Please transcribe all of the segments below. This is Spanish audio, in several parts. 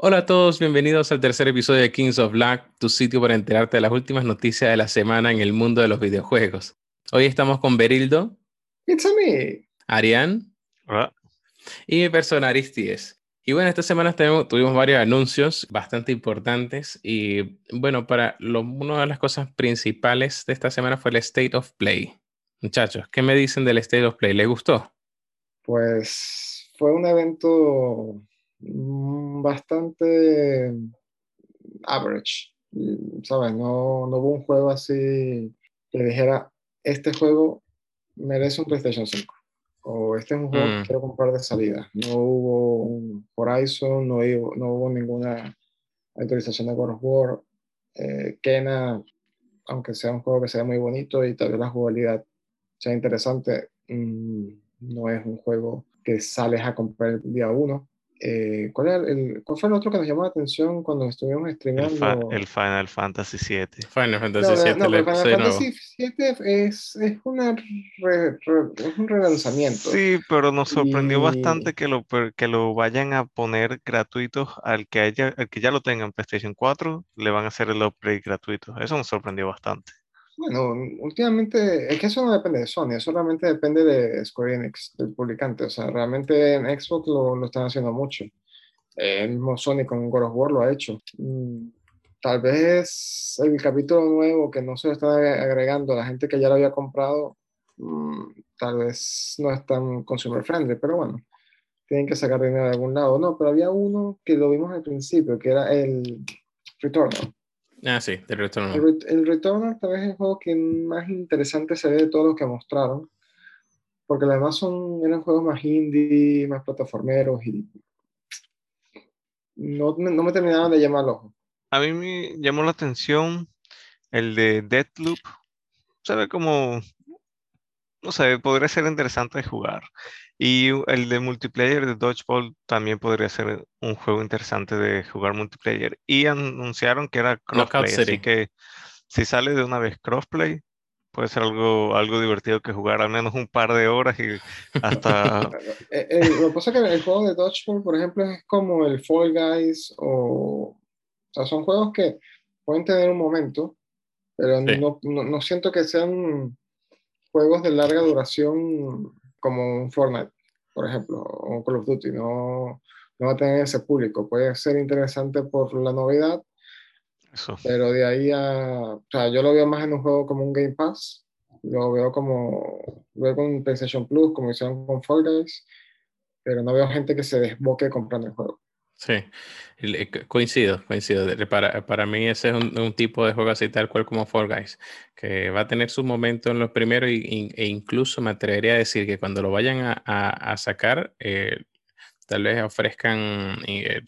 Hola a todos, bienvenidos al tercer episodio de Kings of Black, tu sitio para enterarte de las últimas noticias de la semana en el mundo de los videojuegos. Hoy estamos con Berildo. It's a me. Arián. Hola. Y mi persona Aristides. Y bueno, esta semana tenemos, tuvimos varios anuncios bastante importantes y bueno, para lo, una de las cosas principales de esta semana fue el State of Play. Muchachos, ¿qué me dicen del State of Play? ¿Les gustó? Pues fue un evento bastante average, ¿sabes? No, no hubo un juego así que dijera, este juego merece un PlayStation 5 o este es un juego que Mm. quiero comprar de salida. No hubo un Horizon, no hubo, no hubo ninguna actualización de God of War. Eh, Kena, aunque sea un juego que sea muy bonito y tal vez la jugabilidad sea interesante, mm, no es un juego que sales a comprar el día uno. Eh, ¿cuál, era el, ¿Cuál fue el otro que nos llamó la atención cuando estuvimos El, fa- el Final Fantasy VII. Final Fantasy VII, no, Final. Fantasy VII es, es, una re- re- es un relanzamiento. Sí, pero nos sorprendió Y- bastante que lo, que lo vayan a poner gratuitos al que haya, al que ya lo tenga en PlayStation 4, le van a hacer el upgrade gratuito. Eso nos sorprendió bastante. Bueno, últimamente, es que eso no depende de Sony, eso realmente depende de Square Enix, del publicante. O sea, realmente en Xbox lo, lo están haciendo mucho. El mismo Sony con God of War lo ha hecho. Mm, Tal vez el capítulo nuevo que no se lo están ag- agregando a la gente que ya lo había comprado, mm, tal vez no es tan consumer friendly, pero bueno, tienen que sacar dinero de algún lado. No, pero había uno que lo vimos al principio, que era el Returnal. Ah, sí. El, Ret- el Returnal tal vez es el juego que más interesante se ve de todos los que mostraron, porque los demás son, eran juegos más indie, más plataformeros y no, me- no me terminaron de llamar el ojo. A mí me llamó la atención el de Deathloop. Se ve como, no sé, podría ser interesante de jugar. Y el de multiplayer de Dodgeball también podría ser un juego interesante de jugar multiplayer. Y anunciaron que era crossplay, así que si sale de una vez crossplay, puede ser algo, algo divertido que jugar al menos un par de horas y hasta Eh, eh, lo que pasa es que el juego de Dodgeball, por ejemplo, es como el Fall Guys o... O sea, son juegos que pueden tener un momento, pero Sí. no, no, no siento que sean juegos de larga duración como un Fortnite, por ejemplo, o un Call of Duty. No, no va a tener ese público. Puede ser interesante por la novedad, eso. pero de ahí a... O sea, yo lo veo más en un juego como un Game Pass. Lo veo como... Lo veo con PlayStation Plus, como hicieron con Fall Guys, pero no veo gente que se desboque comprando el juego. Sí, eh, co- coincido, coincido. Para, para mí ese es un, un tipo de juego así tal cual como Fall Guys, que va a tener su momento en los primeros y- y- e incluso me atrevería a decir que cuando lo vayan a, a- a sacar, eh, tal vez ofrezcan eh,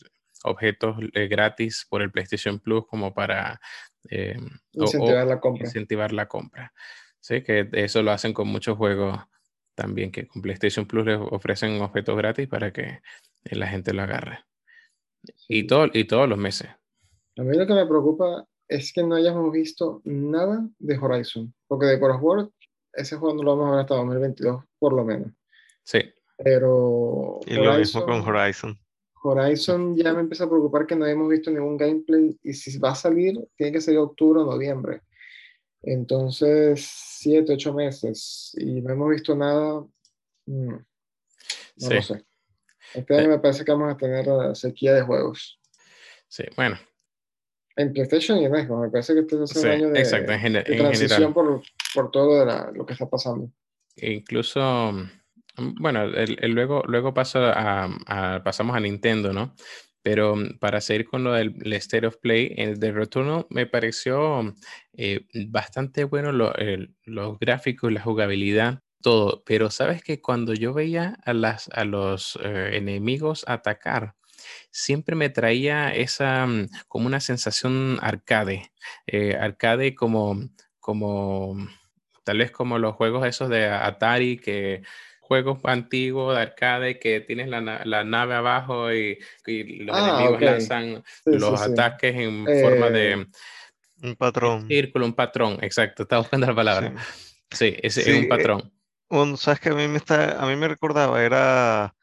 objetos eh, gratis por el PlayStation Plus como para o- Incentivar la compra. incentivar la compra. Sí, que eso lo hacen con muchos juegos también, que con PlayStation Plus les ofrecen objetos gratis para que la gente lo agarre. Y, todo, y todos los meses. A mí lo que me preocupa es que no hayamos visto nada de Horizon, porque de God of War, ese juego no lo vamos a ver hasta 2022, por lo menos. Sí, Pero Y lo mismo con Horizon. Horizon ya me empieza a preocupar que no hemos visto ningún gameplay y si va a salir, tiene que ser octubre o noviembre. Entonces, siete, ocho meses y no hemos visto nada, mm, no Sí. lo sé. Este año me parece que vamos a tener eh, sequía de juegos. sí, bueno, En PlayStation y en Xbox, me parece que este es un sí, año de, exacto, en, de transición por, por todo de la- lo que está pasando. Incluso, mm, bueno, el, el luego, luego a, a- pasamos a Nintendo, ¿no? Pero mm, para seguir con lo del el State of Play, el de Returno me pareció eh, bastante bueno lo- el- los gráficos, la jugabilidad, todo. Pero sabes que cuando yo veía a, las, a los eh, enemigos atacar, siempre me traía esa mm, como una sensación arcade, eh, arcade como, como tal vez como los juegos esos de Atari que juegos antiguos de arcade que tienes la, la nave abajo y, y los Ah, enemigos lanzan Sí, los sí, sí. ataques en forma Eh, de Un patrón. círculo, un patrón, exacto, estaba buscando la palabra. Sí. Sí, ese es un eh, patrón. Un- sabes que a mí me está, a mí me recordaba, era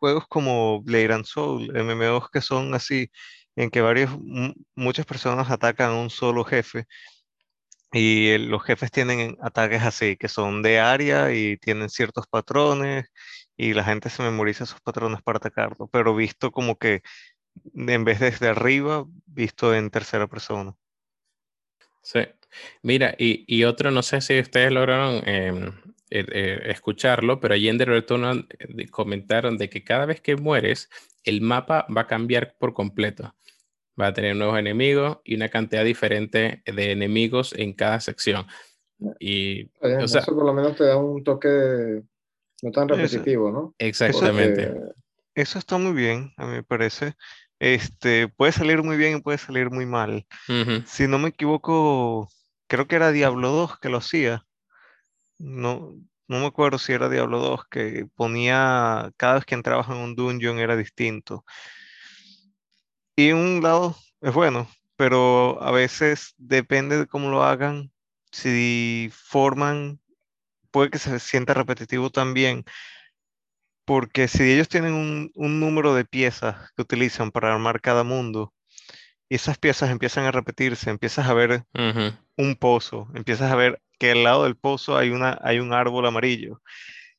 juegos como Blade and Soul, MMOs que son así, en que varios, muchas personas atacan a un solo jefe y los jefes tienen ataques así, que son de área y tienen ciertos patrones y la gente se memoriza esos patrones para atacarlo, pero visto como que en vez desde arriba, visto en tercera persona. Sí. Mira, y, otro, no sé si ustedes lograron em, eh, eh, escucharlo, pero allí en The Returnal eh, comentaron de que cada vez que mueres, el mapa va a cambiar por completo. Va a tener nuevos enemigos y una cantidad diferente de enemigos en cada sección. Y, eso por lo menos te da un toque no tan repetitivo, ¿no? Exactamente. Eso, está muy bien, a mí me parece. Este, puede salir muy bien y puede salir muy mal. Si no me equivoco, creo que era Diablo 2 que lo hacía. No, no me acuerdo si era Diablo 2 que ponía cada vez que entrabas en un dungeon era distinto. Y un lado es bueno, pero a veces depende de cómo lo hagan. Si forman, puede que se sienta repetitivo también. Porque si ellos tienen un, número de piezas que utilizan para armar cada mundo, y esas piezas empiezan a repetirse, empiezas a ver un pozo, empiezas a ver que al lado del pozo hay, una, hay un árbol amarillo,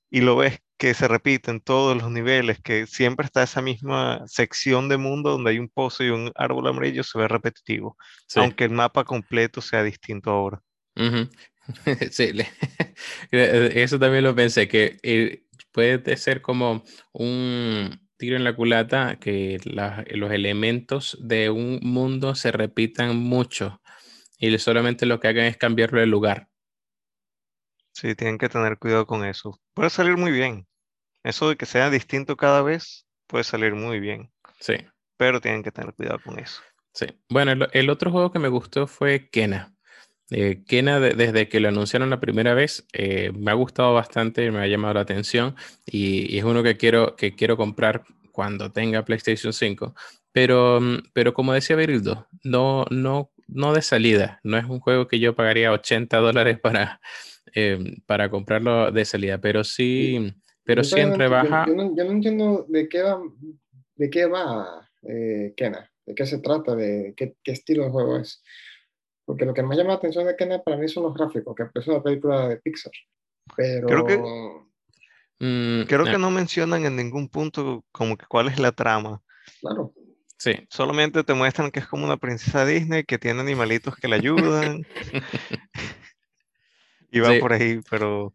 y lo ves que se repite en todos los niveles, que siempre está esa misma sección de mundo donde hay un pozo y un árbol amarillo, se ve repetitivo, aunque el mapa completo sea distinto ahora. Sí, eso también lo pensé, que eh, puede ser como un tiro en la culata que los elementos de un mundo se repitan mucho y solamente lo que hagan es cambiarlo de lugar. Sí, tienen que tener cuidado con eso. Puede salir muy bien. Eso de que sea distinto cada vez puede salir muy bien. Sí. Pero tienen que tener cuidado con eso. Sí. Bueno, el otro juego que me gustó fue Kena. Eh, Kena, desde que lo anunciaron la primera vez, eh, me ha gustado bastante, me ha llamado la atención y, es uno que quiero, que quiero comprar cuando tenga PlayStation 5. Pero, mm, pero como decía Virildo, no, no, no de salida. No es un juego que yo pagaría 80 dólares para, eh, para comprarlo de salida, pero sí, pero sí en rebaja. Yo, no, entiendo de qué va, de qué va Kena, de qué se trata, de qué, qué estilo de juego es. Porque lo que más llama la atención de Kena para mí son los gráficos, que empezó la película de Pixar. Pero... Creo que, mm, creo que no mencionan en ningún punto como que cuál es la trama. Claro. Sí. Solamente te muestran que es como una princesa Disney que tiene animalitos que le ayudan. y va por ahí, pero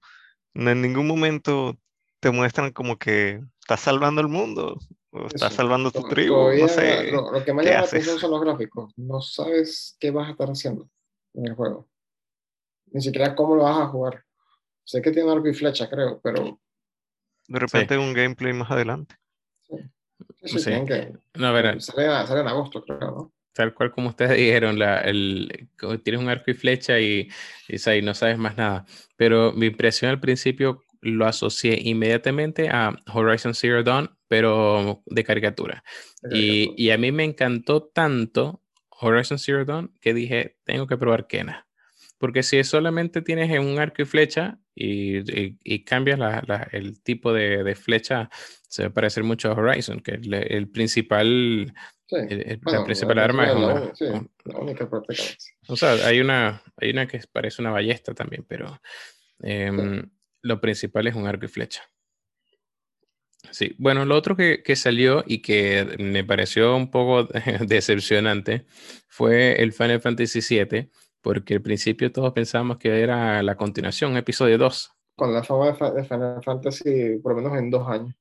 en ningún momento te muestran como que estás salvando el mundo. Estás salvando tu tribu. No sé, lo, que más llama la atención son los gráficos. No sabes qué vas a estar haciendo en el juego. Ni siquiera cómo lo vas a jugar. Sé que tiene arco y flecha, creo, pero. De repente un gameplay más adelante. Sí. Sí, sí, Que, no, verán. Sale, sale, en agosto, creo, ¿no? Tal cual como ustedes dijeron, la, el, tienes un arco y flecha y, y, no sabes más nada. Pero mi impresión al principio lo asocié inmediatamente a Horizon Zero Dawn, pero de caricatura. Y, a mí me encantó tanto Horizon Zero Dawn que dije, tengo que probar Kena. Porque si solamente tienes un arco y flecha y, cambias el tipo de, flecha, se va a parecer mucho a Horizon, que el, principal, la principal arma es una, la única O sea, hay una, hay una que parece una ballesta también, pero em, lo principal es un arco y flecha. Sí, bueno, lo otro que, salió y que me pareció un poco decepcionante fue el Final Fantasy VII, porque al principio todos pensábamos que era la continuación, episodio 2. Con la fama de Final Fantasy, por lo menos en dos años.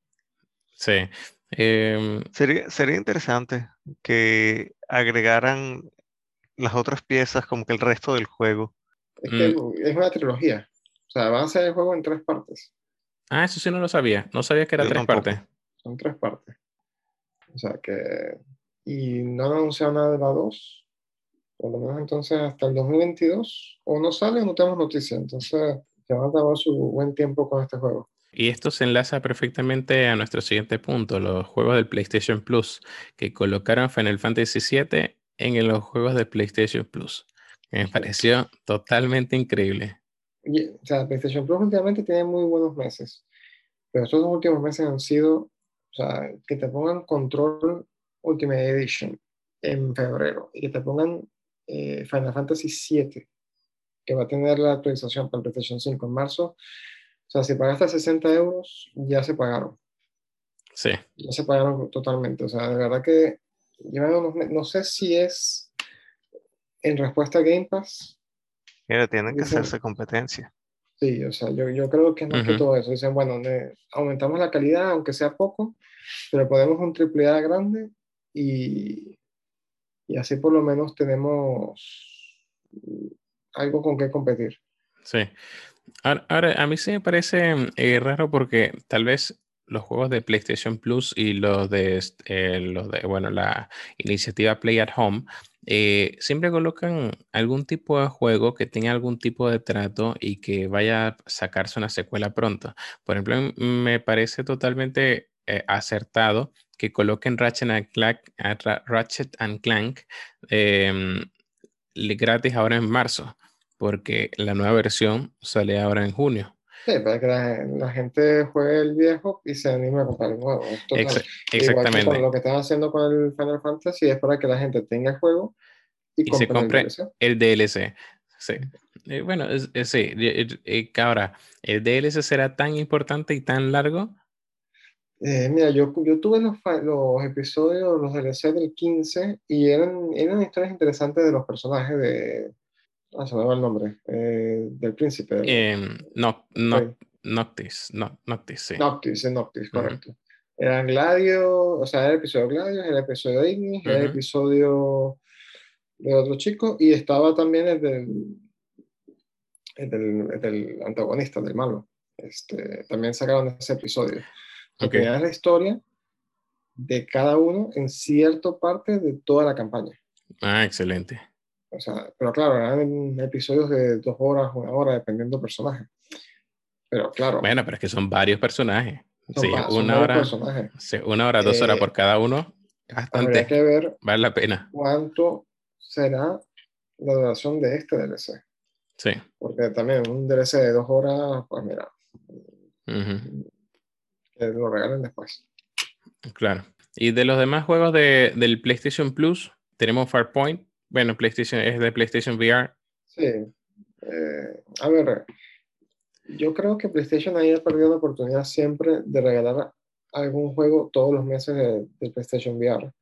Sí. Em, sería, sería interesante que agregaran las otras piezas como que el resto del juego. Es que mm. es una trilogía. O sea, van a ser el juego en tres partes. Ah, eso sí no lo sabía. No sabía que era tres partes. Son tres partes. O sea que. Y no han anunciado nada de la 2. Por lo menos entonces hasta el 2022. O no sale o no tenemos noticia. Entonces ya van a dar su buen tiempo con este juego. Y esto se enlaza perfectamente a nuestro siguiente punto, los juegos del PlayStation Plus, que colocaron Final Fantasy VII en los juegos de PlayStation Plus. Me pareció totalmente increíble o sea, PlayStation Plus últimamente tiene muy buenos meses, pero estos dos últimos meses han sido sea, que te pongan Control Ultimate Edition en febrero y que te pongan eh, Final Fantasy VII, que va a tener la actualización para PlayStation 5 en marzo. O sea, si pagaste 60 euros, ya se pagaron. Sí. Ya se pagaron totalmente. O sea, de verdad que no sé si es en respuesta a Game Pass. Mira, tienen que hacerse competencia. Sí, o sea, yo, yo creo que es más que todo eso. Dicen, bueno, aumentamos la calidad, aunque sea poco, pero podemos un triple A grande y, y así por lo menos tenemos algo con qué competir. Sí. Ahora, a mí sí me parece eh, raro porque tal vez los juegos de PlayStation Plus y los de, eh, los de bueno, la iniciativa Play at Home eh, siempre colocan algún tipo de juego que tenga algún tipo de trato y que vaya a sacarse una secuela pronto. Por ejemplo, me parece totalmente acertado que coloquen Ratchet and Clank, Ratchet and Clank em, gratis ahora en marzo, porque la nueva versión sale ahora en junio. Sí, para que la, gente juegue el viejo y se anime a comprar el nuevo. exactamente. lo que están haciendo con el Final Fantasy es para que la gente tenga el juego y, se compre el DLC. Sí. Eh, bueno, sí. ahora, ¿el DLC será tan importante y tan largo? Eh, mira, yo, yo tuve los, los episodios, los DLC del 15 y eran, eran historias interesantes de los personajes de, Ah, se me va el nombre. Eh, del príncipe. Em, no, no, Noctis. No, Noctis, sí. Noctis, Noctis, correcto. Eran Gladio, o sea, era el episodio Gladio, era el episodio de Ignis, era el episodio de otro chico, y estaba también el del, el del, del antagonista, del malo. Este, también sacaron ese episodio. Porque era la historia de cada uno en cierta parte de toda la campaña. Ah, excelente. O sea, pero claro, eran episodios de dos horas, una hora, dependiendo del personaje. Pero claro. Bueno, pero es que son varios personajes. sí, una, hora, sí, una hora, dos horas eh, por cada uno. Bastante. Habría que ver vale la pena. cuánto será la duración de este DLC. Sí. Porque también un DLC de dos horas, pues mira, que lo regalen después. Claro. Y de los demás juegos de, del PlayStation Plus, tenemos Farpoint, bueno, PlayStation es de PlayStation VR. Sí. Eh, a ver, yo creo que PlayStation ahí ha perdido la oportunidad siempre de regalar algún juego todos los meses de, PlayStation VR.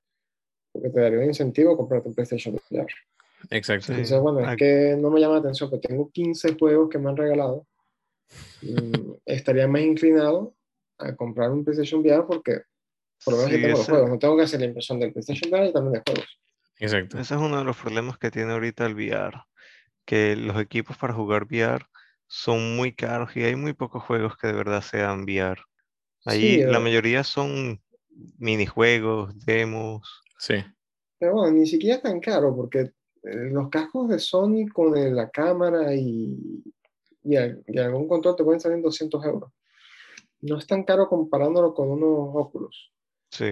Porque te daría un incentivo a comprarte un PlayStation VR. Exacto. Entonces, bueno, es que no me llama la atención, que tengo 15 juegos que me han regalado. Mm, estaría más inclinado a comprar un PlayStation VR porque por lo menos tengo los juegos. No tengo que hacer la impresión del PlayStation VR y también de juegos. Exacto. Ese es uno de los problemas que tiene ahorita el VR, que los equipos para jugar VR son muy caros y hay muy pocos juegos que de verdad sean VR. Ahí la eh. mayoría son minijuegos, demos. Sí. Pero bueno, ni siquiera es tan caro porque eh, los cascos de Sony con la cámara y, y, algún control te pueden salir 200 euros. No es tan caro comparándolo con unos óculos. Sí,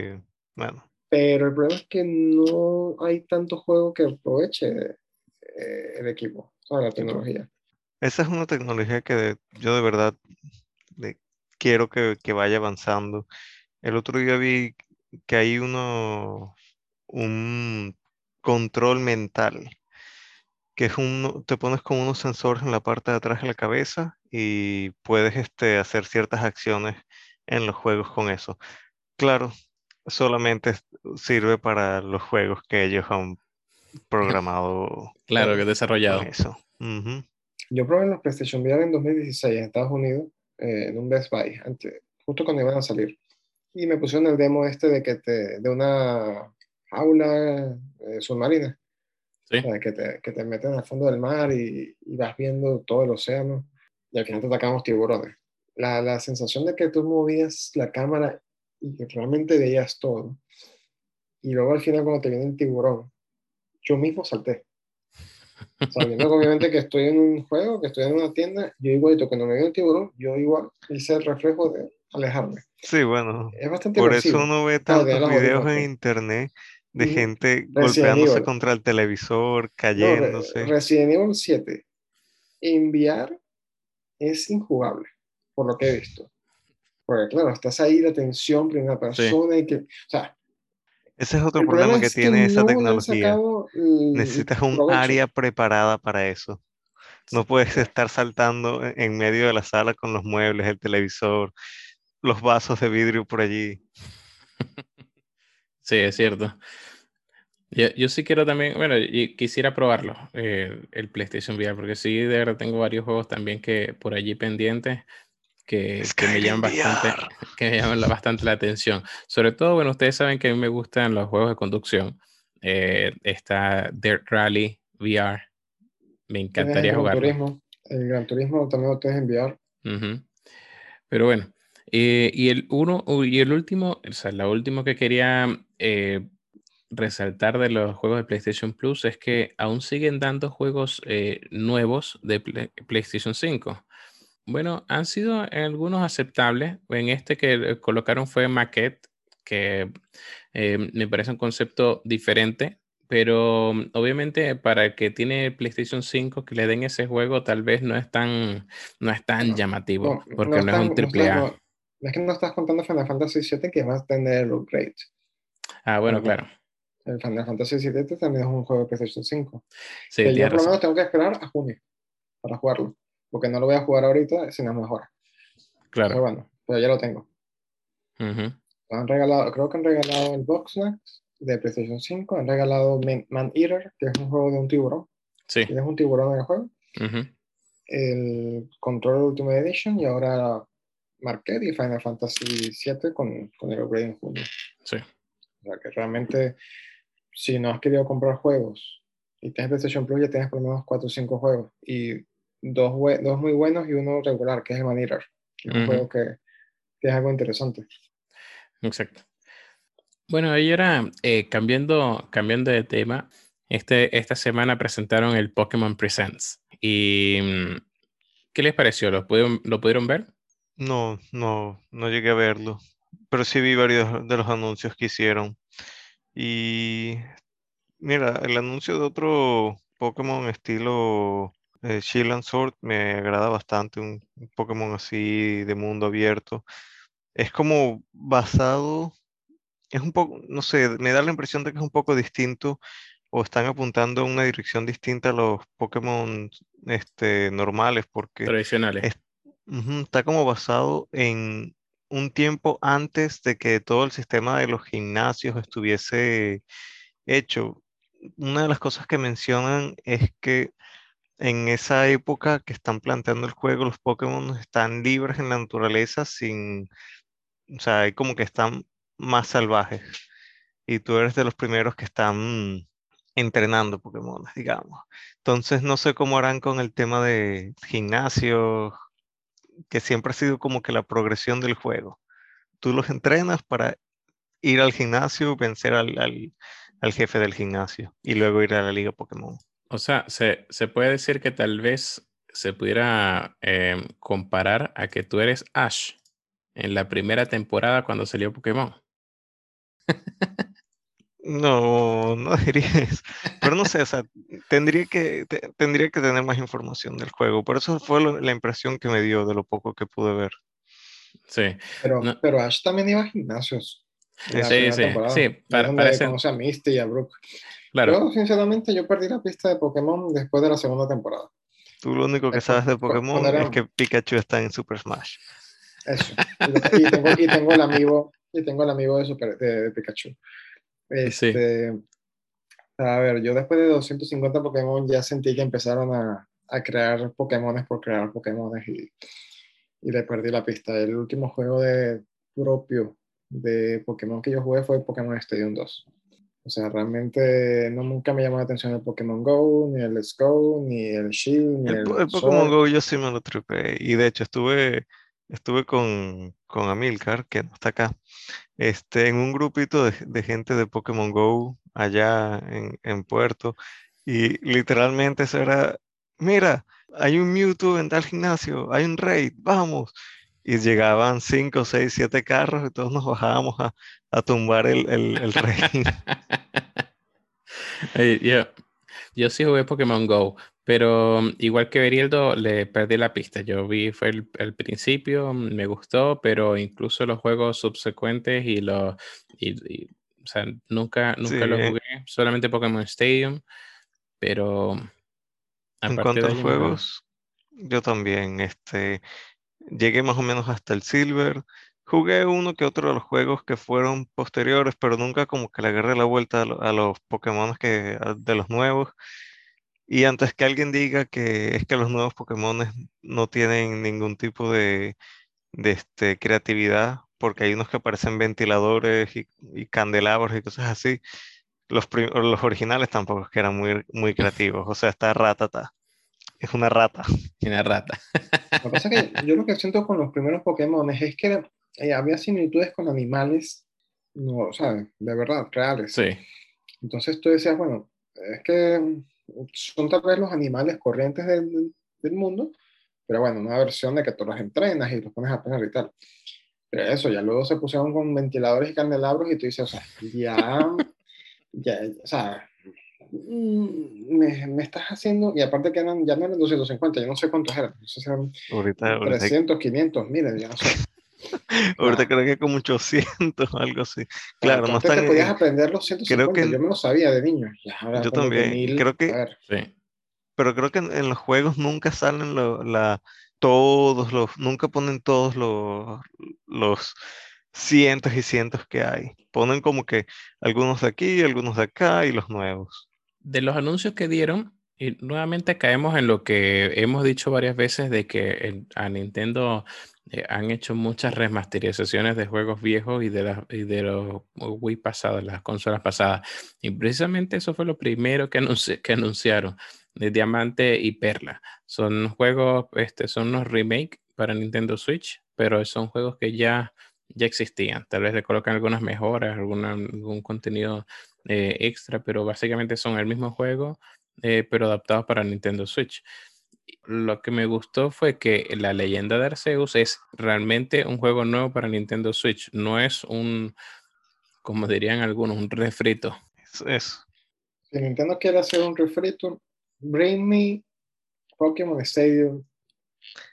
bueno. Pero el problema es que no hay tanto juego que aproveche eh, el equipo, toda la tecnología. Esa es una tecnología que yo de verdad quiero que, vaya avanzando. El otro día vi que hay uno, un control mental, que es un, te pones con unos sensores en la parte de atrás de la cabeza y puedes este, hacer ciertas acciones en los juegos con eso. Claro, solamente sirve para los juegos que ellos han programado. claro, que desarrollado. Eso. Yo probé los PlayStation VR en 2016 en Estados Unidos, eh, en un Best Buy, antes, justo cuando iban a salir. Y me pusieron el demo este de que te, de una jaula eh, submarina. ¿Sí? que, te, que te meten al fondo del mar y, y, vas viendo todo el océano y al final te atacamos tiburones. La, la sensación de que tú movías la cámara y que realmente veías todo. Y luego al final cuando te viene el tiburón, yo mismo salté. Sabiendo obviamente que estoy en un juego, que estoy en una tienda, yo igualito, cuando me viene el tiburón, yo igual hice el reflejo de alejarme. Sí, bueno. Es bastante Por eso uno ve tantos videos en internet de gente golpeándose contra el televisor, cayéndose. No, Resident Evil 7 enviar es injugable, por lo que he visto Porque claro, estás ahí, la atención, primera persona y que, o sea... Ese es otro el problema, que es tiene esa no tecnología. Necesitas un provecho. área preparada para eso. No puedes estar saltando en medio de la sala con los muebles, el televisor, los vasos de vidrio por allí. Sí, es cierto. Yo, yo sí quiero también, bueno, y quisiera probarlo, eh, el PlayStation VR, porque sí, de verdad tengo varios juegos también que por allí pendientes que, que me llaman bastante, VR. que me llaman la- bastante la atención. Sobre todo, bueno, ustedes saben que a mí me gustan los juegos de conducción. Eh, está Dirt Rally VR. Me encantaría jugarlo. Turismo. El Gran Turismo también lo tienes enviar. Ujú. Pero bueno, eh, y el uno y el último, o sea, lo último que quería eh, resaltar de los juegos de PlayStation Plus es que aún siguen dando juegos eh, nuevos de Play- PlayStation 5. Bueno, han sido algunos aceptables. En este que colocaron fue Maquette, que eh, me parece un concepto diferente, pero mm, obviamente para el que tiene PlayStation 5 que le den ese juego tal vez no es tan, no es tan Bueno, llamativo, No, porque no, es están- un no triple estás- A. no- es que no estás contando Final Fantasy VII que va a tener el upgrade. Ah, bueno, claro. El Final Fantasy VII también es un juego de PlayStation 5. Sí, que yo por lo menos tengo que esperar a junio para jugarlo. Porque no lo voy a jugar ahorita si no es mejor. Pero Claro. bueno, pero ya lo tengo. Ujú. Han regalado, creo que han regalado el Box Snacks de PlayStation 5. Han regalado Man, Eater, que es un juego de un tiburón. Sí. Tienes un tiburón en el juego. ujú. El Control Ultimate Edition y ahora Marquette y Final Fantasy VII con, con el upgrade en junio. Sí. O sea que realmente, si no has querido comprar juegos y tienes PlayStation Plus, ya tienes por lo menos 4 o 5 juegos. Y dos, dos muy buenos y uno regular, que es el Man Eater. que Es un Ujú. juego que, que es algo interesante. Exacto. Bueno, y ahora eh, cambiando, cambiando de tema, este, esta semana presentaron el Pokémon Presents. ¿Y mm, qué les pareció? ¿Lo pudieron, ¿lo pudieron ver? No, no, no llegué a verlo. Pero sí vi varios de los anuncios que hicieron. Y mira, el anuncio de otro Pokémon estilo eh, Shield and Sword me agrada bastante. Un, un Pokémon así de mundo abierto. Es como basado, es un poco, no sé, me da la impresión de que es un poco distinto o están apuntando una dirección distinta a los Pokémon este, normales porque Tradicionales. es- ujú, está como basado en un tiempo antes de que todo el sistema de los gimnasios estuviese hecho. Una de las cosas que mencionan es que en esa época que están planteando el juego, los Pokémon están libres en la naturaleza sin, o sea, hay como que están más salvajes. Y tú eres de los primeros que están entrenando Pokémon, digamos. Entonces no sé cómo harán con el tema de gimnasio, que siempre ha sido como que la progresión del juego. Tú los entrenas para ir al gimnasio, vencer al, al- al jefe del gimnasio y luego ir a la liga Pokémon. O sea, se, se puede decir que tal vez se pudiera em, comparar a que tú eres Ash en la primera temporada cuando salió Pokémon. No, no diría eso. Pero no sé, o sea, tendría que, te- tendría que tener más información del juego. Por eso fue lo- la impresión que me dio de lo poco que pude ver. Sí, Pero, No. pero Ash también iba a gimnasios. Sí, sí, temporada. sí, para- parece- conoce a Misty y a Brooke. Claro. Yo, sinceramente, yo perdí la pista de Pokémon después de la segunda temporada. Tú lo único que Es sabes de Pokémon era- es que Pikachu está en Super Smash. Eso. Y, tengo, y tengo el amigo, y tengo el amigo de, Super, de, de Pikachu. Este, A ver, yo después de 250 Pokémon ya sentí que empezaron a, a crear Pokémones por crear Pokémones y, y le perdí la pista. El último juego de propio de Pokémon que yo jugué fue Pokémon Stadium 2. O sea, realmente no, nunca me llamó la atención el Pokémon Go, ni el Let's Go, ni el Shield, ni El, el, el Pokémon. Go yo sí me lo tripé. Y de hecho estuve, estuve con, con Amilcar, que no está acá, este, en un grupito de, de gente de Pokémon Go allá en, en Puerto. Y literalmente eso era, mira, hay un Mewtwo en tal gimnasio, hay un raid, vamos. Y llegaban 5, 6, 7 carros y todos nos bajábamos a, a tumbar el, el, el raid. Ey, yo, yo sí jugué Pokémon Go, Pero mm, igual que Berildo, le perdí la pista. Yo vi, fue el, principio, mm, me gustó, pero incluso los juegos subsecuentes y los. Y, o sea, nunca, nunca los jugué, solamente Pokémon Stadium, pero. En cuanto a juegos, yo también, este, llegué más o menos hasta el Silver. Jugué uno que otro de los juegos que fueron posteriores, pero nunca como que le agarré la vuelta a, los Pokémon que, de los nuevos. Y antes que alguien diga que es que los nuevos Pokémon no tienen ningún tipo de, este, creatividad, porque hay unos que parecen ventiladores y, candelabros y cosas así, los, los originales tampoco es que eran muy, muy creativos. O sea, está Ratata. Es una rata. Una rata. Lo que pasa es que yo lo que siento con los primeros Pokémon es que eh, había similitudes con animales, no, o sea, de verdad, reales. Sí. Entonces tú decías, bueno, es que son tal vez los animales corrientes del, del mundo, pero bueno, una versión de que tú los entrenas y los pones a poner y tal. Pero eso, ya luego se pusieron con ventiladores y candelabros y tú dices, o sea, ya, ya, o sea, mm, me, me, estás haciendo, y aparte que eran, ya no eran 250, yo no sé cuántos eran, no sé si eran ahorita, 300, 500, miren, ya no sé. Ahorita creo que como 800 algo así. Claro, no están. Te podías aprender los 150, creo que, yo me lo sabía de niño. yo también. creo que. Sí. Pero creo que en, los juegos nunca salen la, todos los. Nunca ponen todos los, los cientos y cientos que hay. Ponen como que algunos de aquí, algunos de acá y los nuevos. De los anuncios que dieron, y nuevamente caemos en lo que hemos dicho varias veces de que a Nintendo eh, han hecho muchas remasterizaciones de juegos viejos y de, de los Wii pasados, las consolas pasadas. Y precisamente eso fue lo primero que, que anunciaron, de Diamante y Perla. Son juegos, este, son unos remake para Nintendo Switch, pero son juegos que ya, ya existían. Tal vez le colocan algunas mejoras, alguna, algún contenido eh, extra, pero básicamente son el mismo juego, eh, pero adaptados para Nintendo Switch lo que me gustó fue que la leyenda de Arceus es realmente un juego nuevo para Nintendo Switch. No es un, como dirían algunos, un refrito. Eso. Si Nintendo quiere hacer un refrito, bring me Pokémon Stadium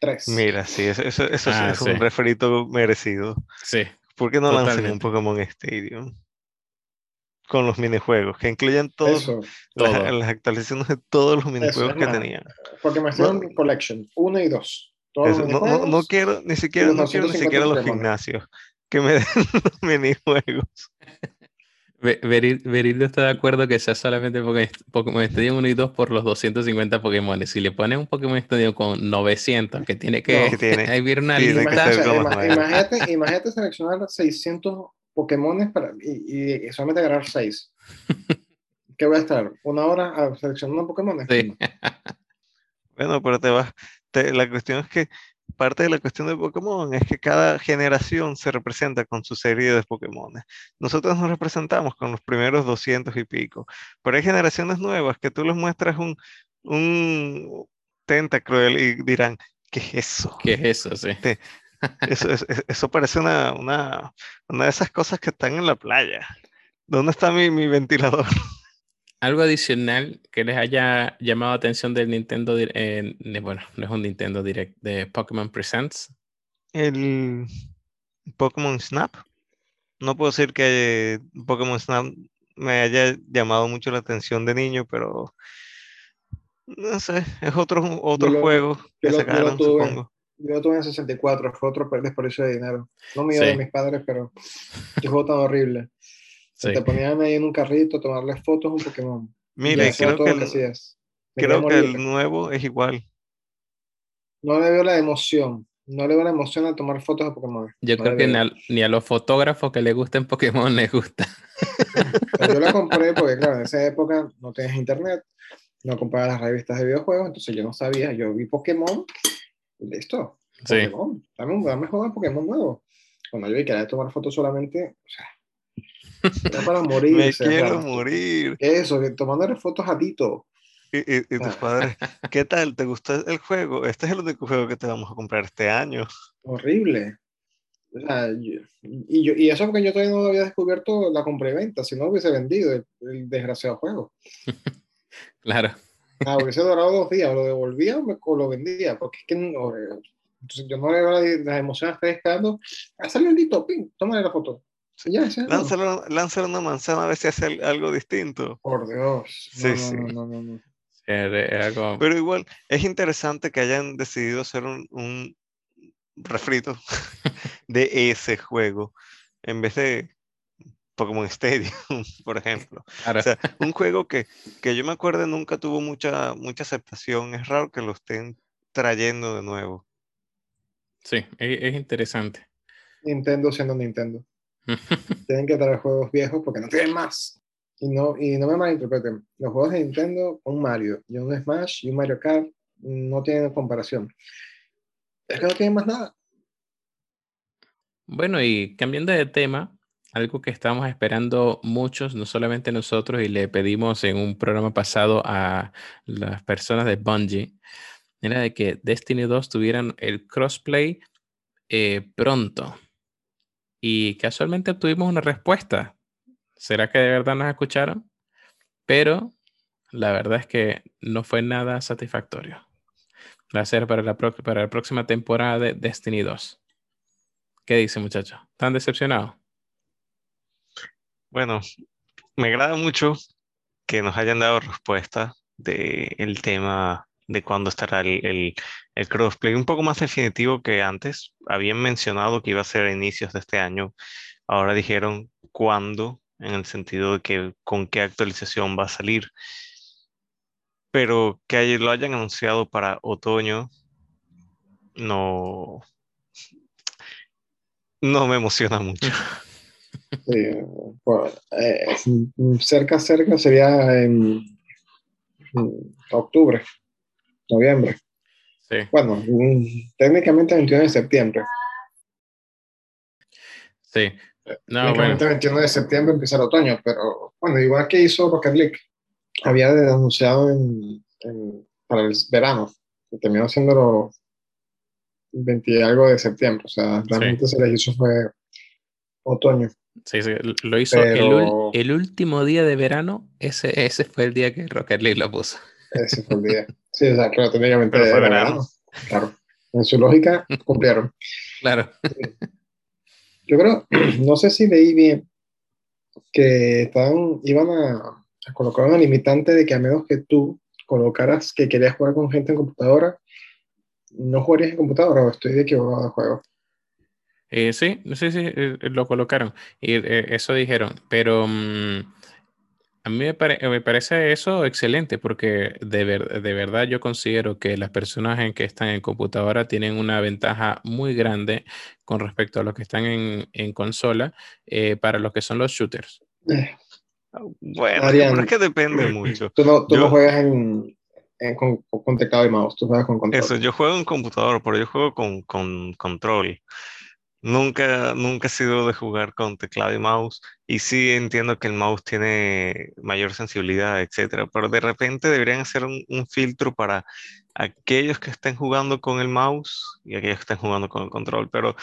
3. Mira, sí, eso, eso, eso ah, es un refrito merecido. Sí. ¿Por qué no lanzan un Pokémon Stadium? Con los minijuegos, que incluyen todos las, actualizaciones de todos los minijuegos que tenían. Porque me hicieron Collection 1 y 2. No, no, quiero ni siquiera, no quiero ni siquiera los gimnasios que me den los minijuegos. Verildo está de acuerdo que sea solamente Pokémon Stadium 1 y 2 por los 250 Pokémon. Si le pones un Pokémon Stadium con 900, que tiene que, no, tiene, una lista. Imagínate, imagínate seleccionar 600 Pokémon para, y, solamente agarrar seis. ¿Qué voy a estar? ¿Una hora seleccionando Pokémon? Sí. bueno, pero te vas. la cuestión es que parte de la cuestión de Pokémon es que cada generación se representa con su serie de Pokémon. Nosotros nos representamos con los primeros 200 y pico, pero hay generaciones nuevas que tú les muestras un, un Tentacruel y dirán, ¿qué es eso? ¿Qué es eso? Sí. Eso, eso, parece una, una, una, de esas cosas que están en la playa. ¿Dónde está mi, mi ventilador? Algo adicional que les haya llamado atención del Nintendo, eh, bueno, no es un Nintendo Direct, de Pokémon Presents. El Pokémon Snap. No puedo decir que Pokémon Snap me haya llamado mucho la atención de niño, pero no sé, es otro, otro juego que sacaron, supongo. Yo tuve en 64, fue otro desperdicio de dinero. No me de mis padres, pero qué juego tan horrible. Te ponían ahí en un carrito, tomarles fotos un Pokémon. Mire, creo que, el, creo que el nuevo es igual. No le veo la emoción. No le veo la emoción a tomar fotos de Pokémon. Yo creo que ni a, los fotógrafos que le gusten Pokémon les gusta. yo la compré porque, claro, en esa época no tenías internet, no compraba las revistas de videojuegos, entonces yo no sabía. Yo vi Pokémon listo. Sí. Pokémon. Dame un, dame juego de Pokémon nuevo. Cuando yo vi que era de tomar fotos solamente, o sea, era para morir. Me quiero morir. Eso, tomándole fotos a Tito. Y, y, y tus ah. padres, ¿qué tal? ¿Te gustó el juego? Este es el único juego que te vamos a comprar este año. Horrible. O sea, y, yo, y eso porque yo todavía no había descubierto la compra y venta, si no hubiese vendido el, el desgraciado juego. claro. Ah, hubiese durado dos días, lo devolvía o, lo vendía, porque es que no, entonces yo no le veo las emociones frescando. Ah, salió el dito, pin, tómale la foto. ya, lánzale, una manzana a ver si hace algo distinto. Por Dios. Sí, sí. No, no, no, Pero igual, es interesante que hayan decidido hacer un, un refrito de ese juego en vez de Pokémon Stadium, por ejemplo. O sea, un juego que, que yo me acuerdo nunca tuvo mucha, mucha aceptación. Es raro que lo estén trayendo de nuevo. Sí, es, interesante. Nintendo siendo Nintendo. tienen que traer juegos viejos porque no tienen más. Y no, y no me malinterpreten. Los juegos de Nintendo, un Mario y un Smash y un Mario Kart, no tienen comparación. Es que no tienen más nada. Bueno, y cambiando de tema, algo que estamos esperando muchos, no solamente nosotros, y le pedimos en un programa pasado a las personas de Bungie, era de que Destiny 2 tuvieran el crossplay eh, pronto. Y casualmente obtuvimos una respuesta. ¿Será que de verdad nos escucharon? Pero la verdad es que no fue nada satisfactorio. Va a ser para la, para la próxima temporada de Destiny 2. ¿Qué dice, muchachos? ¿Están decepcionados? Bueno, me agrada mucho que nos hayan dado respuesta del tema de cuándo estará el, el, crossplay. Un poco más definitivo que antes. Habían mencionado que iba a ser a inicios de este año. Ahora dijeron cuándo, en el sentido de que con qué actualización va a salir. Pero que lo hayan anunciado para otoño, no, no me emociona mucho. Sí, eh, cerca, cerca sería en, octubre, noviembre. Sí. Bueno, mm, técnicamente 21 de septiembre. Sí. No, técnicamente 21 de septiembre empieza el otoño, pero bueno, igual que hizo Rocket League, había anunciado en, para el verano, que terminó siendo 20 algo de septiembre, o sea, realmente se les hizo fue otoño. Sí, sí, lo hizo el, último día de verano, ese, ese fue el día que Rocket League lo puso. Ese fue el día. Sí, o sea, claro, técnicamente fue verano. Claro. En su lógica, cumplieron. Claro. Yo creo, no sé si leí bien, que estaban, iban a, colocar una limitante de que a menos que tú colocaras que querías jugar con gente en computadora, no jugarías en computadora o estoy equivocado de juego. Eh, sí, sí, sí, eh, lo colocaron y eh, eso dijeron, pero mm, a mí me, parece eso excelente porque de, de verdad yo considero que las personas en que están en computadora tienen una ventaja muy grande con respecto a los que están en, consola para lo que son los shooters. Bueno, es que depende mucho. Tú no, juegas con, teclado y mouse, tú juegas con control. Eso, yo juego en computador, pero yo juego con, con control. Nunca, nunca he sido de jugar con teclado y mouse y sí entiendo que el mouse tiene mayor sensibilidad, etcétera, pero de repente deberían hacer un, filtro para aquellos que estén jugando con el mouse y aquellos que estén jugando con el control, pero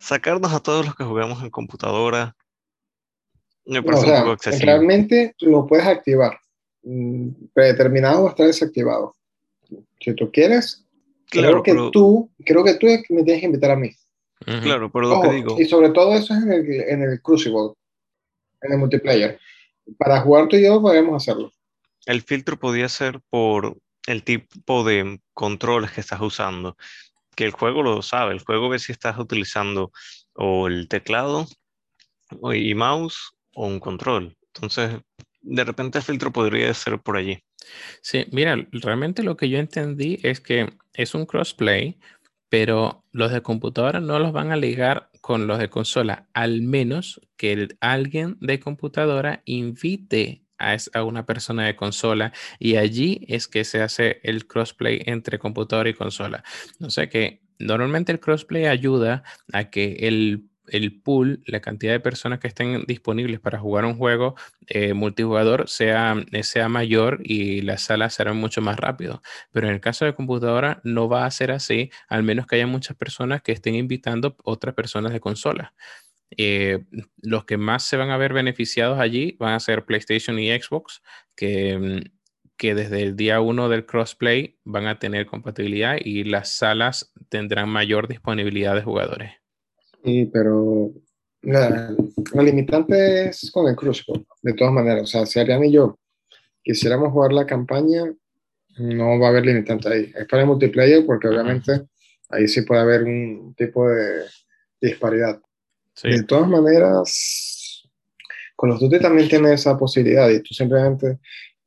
sacarnos a todos los que jugamos en computadora me parece un poco excesivo. Realmente lo puedes activar, mm, predeterminado o está desactivado. Si tú quieres, claro, creo que tú, creo que tú me tienes que invitar a mí. Claro, pero lo que digo. Y sobre todo eso es en el, en el Crucible, en el multiplayer. Para jugar tú y yo podemos hacerlo. El filtro podía ser por el tipo de controles que estás usando. Que el juego lo sabe, el juego ve si estás utilizando o el teclado y mouse o un control. Entonces, de repente el filtro podría ser por allí. Sí, mira, realmente lo que yo entendí es que es un crossplay, pero los de computadora no los van a ligar con los de consola, al menos que alguien de computadora invite a, a, una persona de consola y allí es que se hace el crossplay entre computadora y consola. No sé que normalmente el crossplay ayuda a que el el pool, la cantidad de personas que estén disponibles para jugar un juego eh, multijugador sea, sea mayor y las salas serán mucho más rápido. Pero en el caso de computadora no va a ser así, al menos que haya muchas personas que estén invitando otras personas de consola. Eh, los que más se van a ver beneficiados allí van a ser PlayStation y Xbox, que mm, que desde el día uno del crossplay van a tener compatibilidad y las salas tendrán mayor disponibilidad de jugadores. Sí, pero la, la limitante es con el Crucible, de todas maneras. O sea, si Ariane y yo quisiéramos jugar la campaña, no va a haber limitante ahí. Es para el multiplayer porque obviamente ahí sí puede haber un tipo de disparidad. Sí. De todas maneras, con los Duty también tiene esa posibilidad y tú simplemente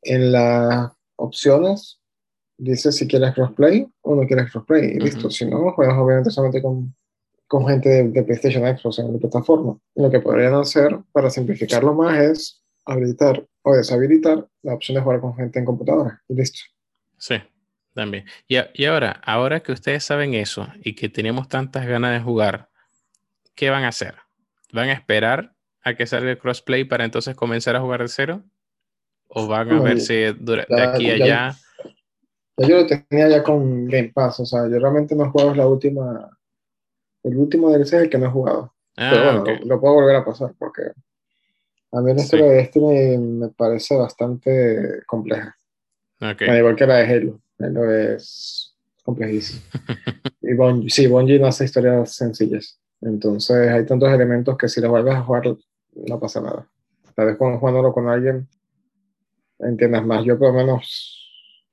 en las opciones dices si quieres crossplay o no quieres crossplay y listo. Ujú. Si no, juegas obviamente solamente con, con gente de, de PlayStation Xbox en la plataforma. Lo que podrían hacer para simplificarlo más es habilitar o deshabilitar la opción de jugar con gente en computadora y listo. Sí, también. Y, y ahora, ahora que ustedes saben eso y que tenemos tantas ganas de jugar, ¿qué van a hacer? ¿Van a esperar a que salga el crossplay para entonces comenzar a jugar de cero? ¿O van a No, ver si dura- de aquí a ya- allá? Ya yo lo tenía ya con Game Pass, o sea, yo realmente no jugado la última, el último DLC es el que no he jugado. Pero Ah, bueno, ok. lo, lo puedo volver a pasar porque a mí la Sí. historia de este me, me parece bastante compleja. ok. Al igual que la de Halo. Halo es complejísimo. y Bungie, sí, Bungie no hace historias sencillas. Entonces hay tantos elementos que si lo vuelves a jugar no pasa nada. Tal vez cuando jugándolo con alguien entiendas más. Yo por lo menos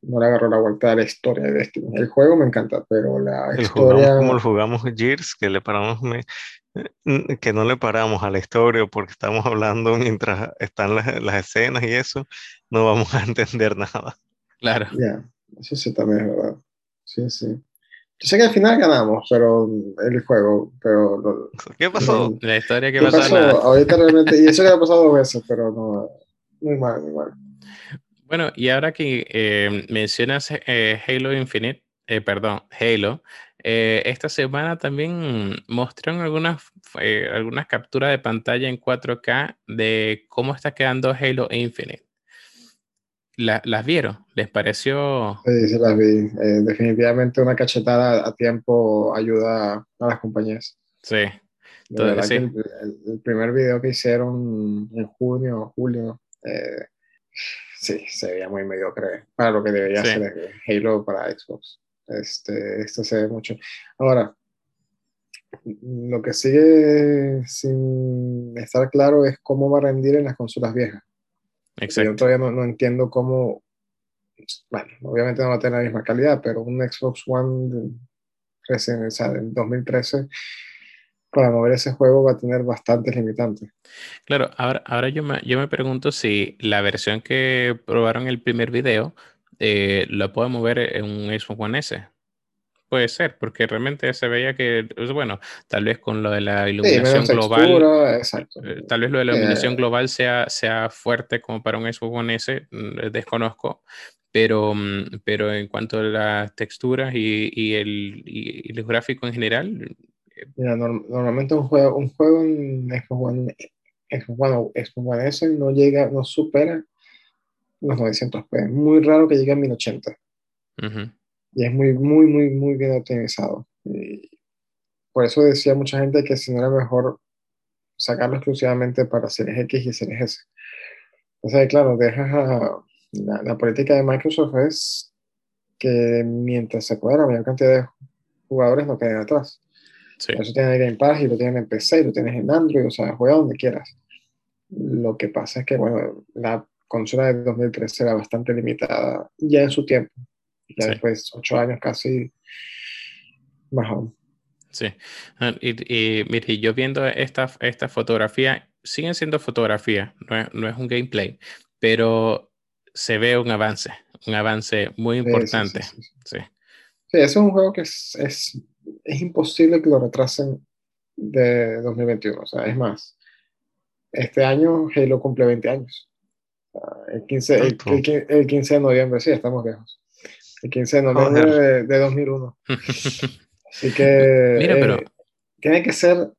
no le agarro la vuelta a la historia de Destiny. El juego me encanta, pero la El jugamos historia... como lo jugamos Gears, que le paramos, me- eh, que no le paramos a la historia porque estamos hablando mientras están las, las escenas y eso, no vamos a entender nada. Claro. Ya, eso sí también es verdad. Sí, sí. Yo sé que al final ganamos, pero el juego, pero lo- ¿Qué pasó? lo- La historia que ¿Qué pasó, pasó? Ahorita realmente, y eso que ha pasado dos veces, pero no, muy mal, muy mal. Bueno, y ahora que eh, mencionas eh, Halo Infinite, eh, perdón, Halo, esta semana también mostraron algunas, algunas capturas de pantalla en 4K de cómo está quedando Halo Infinite. La- ¿Las vieron? ¿Les pareció? Sí, sí las vi. Definitivamente una cachetada a tiempo ayuda a las compañías. Sí, verdad sí. el, el- primer video que hicieron en junio o julio, eh, sí, se veía muy mediocre para lo que debería Sí. ser Halo para Xbox. Este, esto se ve mucho. Ahora, lo que sigue sin estar claro es cómo va a rendir en las consolas viejas. Yo exacto. todavía no, no entiendo cómo, bueno, obviamente no va a tener la misma calidad, pero un Xbox One recién, o sea, del 2013, para mover ese juego va a tener bastantes limitantes. Claro, ahora, ahora yo me, yo me pregunto si la versión que probaron el primer video eh, la puedo mover en un Xbox One S. Puede ser, porque realmente se veía que, pues, bueno, tal vez con lo de la Sí, iluminación menos global, textura, exacto. eh, tal vez lo de la Eh, iluminación global sea, sea fuerte como para un Xbox One S, mm, desconozco, pero, mm, pero en cuanto a las texturas y, y el, y, y los gráficos en general, Mira, normalmente un juego, un juego en Xbox One, S no llega, no supera los 900p. Es muy raro que llegue a 1080. ujú, y es muy, muy, muy, muy bien optimizado. Y por eso decía mucha gente que si no era mejor sacarlo exclusivamente para Series X y Series S. Sea, claro, dejas a, la, la política de Microsoft es que mientras se pueda la mayor cantidad de jugadores no queden atrás. Sí, eso tienen el Game Pass y lo tienen en PC y lo tienes en Android, o sea, juega donde quieras. Lo que pasa es que, bueno, la consola de 2013 era bastante limitada ya en su tiempo. Ya Sí. después, ocho años casi, más aún. sí. Ah, Y, y, mire, yo viendo esta, esta fotografía, siguen siendo fotografía, no es, no es un gameplay, pero se ve un avance, un avance muy importante. Sí, sí, sí. Sí, es un juego que es, es, es imposible que lo retrasen de 2021. O sea, es más, este año Halo cumple 20 años. El, 15, el, el el 15 de noviembre, sí, estamos lejos. El 15 de noviembre de, de 2001. Así que Mira, eh, pero- tiene que ser, o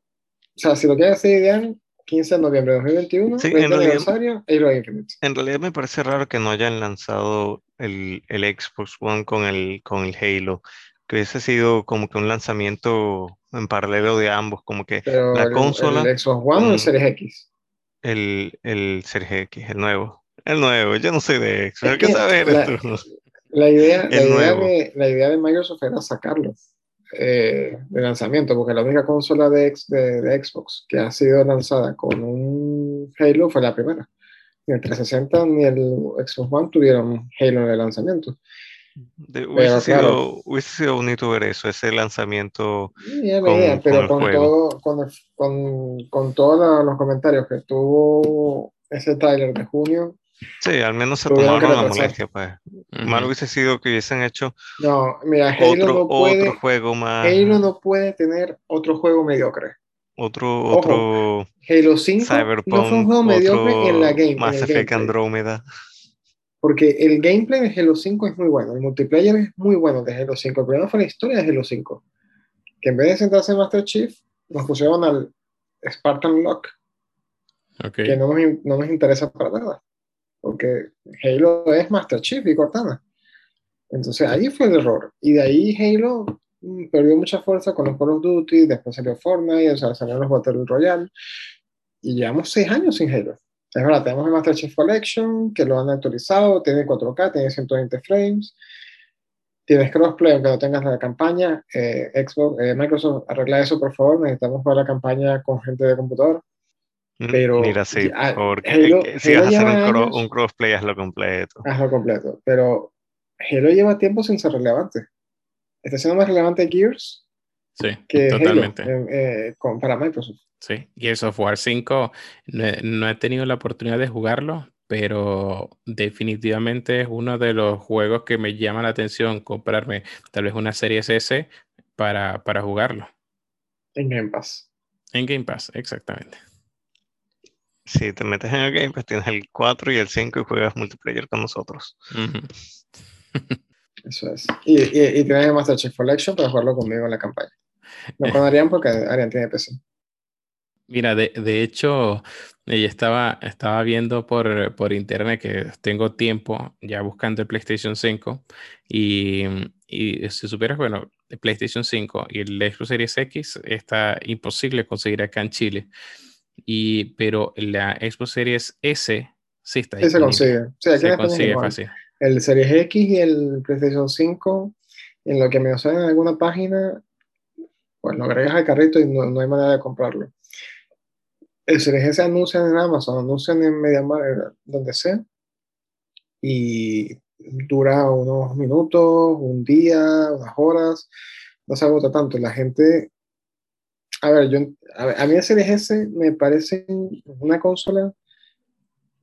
sea, si lo quieres hacer ideal, 15 de noviembre de 2021, Sí, 20 en realidad- aniversario, Halo Infinite. En realidad me parece raro que no hayan lanzado el, el Xbox One con el, con el Halo, que hubiese sido como que un lanzamiento en paralelo de ambos, como que Pero la el, consola el Xbox One o el Series X. el, el Series X, el nuevo, El nuevo, yo no soy de Xbox. Es ¿Qué que sabes la-? La idea, la idea, de, la idea de Microsoft era sacarlo eh, de lanzamiento, porque la única consola de, de- de Xbox que ha sido lanzada con un Halo fue la primera. Ni el 360 ni el Xbox One tuvieron Halo el lanzamiento. De- hubiese, sido, claro. hubiese sido bonito ver eso, ese lanzamiento. Y es la Con- con pero con, juego. todo, con, con, con todos los comentarios que tuvo ese trailer de junio, Sí, al menos se tomaron la molestia, pues. Mal hubiese sido que hubiesen hecho no, mira, Halo otro, no puede, otro juego más, Halo no puede tener otro juego mediocre. otro, Ojo, otro Halo 5 Cyberpunk, no fue un juego mediocre en la game. el Effect. Andrómeda. Porque el gameplay de Halo 5 es muy bueno, el multiplayer es muy bueno de Halo 5. El problema fue la historia de Halo 5. Que en vez de sentarse en Master Chief, nos pusieron al Spartan Lock, Ok. que no nos, no nos interesa para nada. Porque Halo es Master Chief y Cortana. Entonces ahí fue el error. Y de ahí Halo mm, perdió mucha fuerza con los Call of Duty, después salió Fortnite, o sea, salieron los Battle Royale. Y llevamos seis años sin Halo. Es verdad, tenemos el Master Chief Collection, que lo han actualizado, tiene 4K, tiene 120 frames. Tienes crossplay, aunque no tengas la campaña. Eh, Xbox, eh, Microsoft, arregla eso, por favor. Necesitamos jugar la campaña con gente de computador. Pero, Mira, sí, porque Halo- si Halo vas a hacer un, cro- años- un crossplay, hazlo completo. Hazlo completo. Pero Halo lleva tiempo sin ser relevante. Está siendo más relevante Gears Sí, que totalmente. Halo eh, eh, con- para Microsoft. Sí, Gears of War 5 no he, no he tenido la oportunidad de jugarlo, pero definitivamente es uno de los juegos que me llama la atención comprarme tal vez una serie S para, para jugarlo. En Game Pass. En Game Pass, exactamente. Si te metes en el game, pues tienes el 4 y el 5 y juegas multiplayer con nosotros. Eso es. Y, y, y tienes el Master Chief Collection para jugarlo conmigo en la campaña. No con Arián porque Arián tiene PC. Mira, de, de hecho, eh, estaba, estaba viendo por, por internet que tengo tiempo ya buscando el PlayStation 5 y, y si supieras, bueno, el PlayStation 5 y el Xbox Series X está imposible conseguir acá en Chile, y, pero la Xbox Series S sí está Sí se consigue. Se consigue fácil. El Series X y el PlayStation 5, en lo que me sale en alguna página, pues lo agregas al carrito y no, no hay manera de comprarlo. El Series S anuncian en Amazon, anuncian en MediaMarkt, donde sea, y dura unos minutos, un día, unas horas, no se agota tanto. La gente, a ver, yo, a, ver, a mí el Series S me parece una consola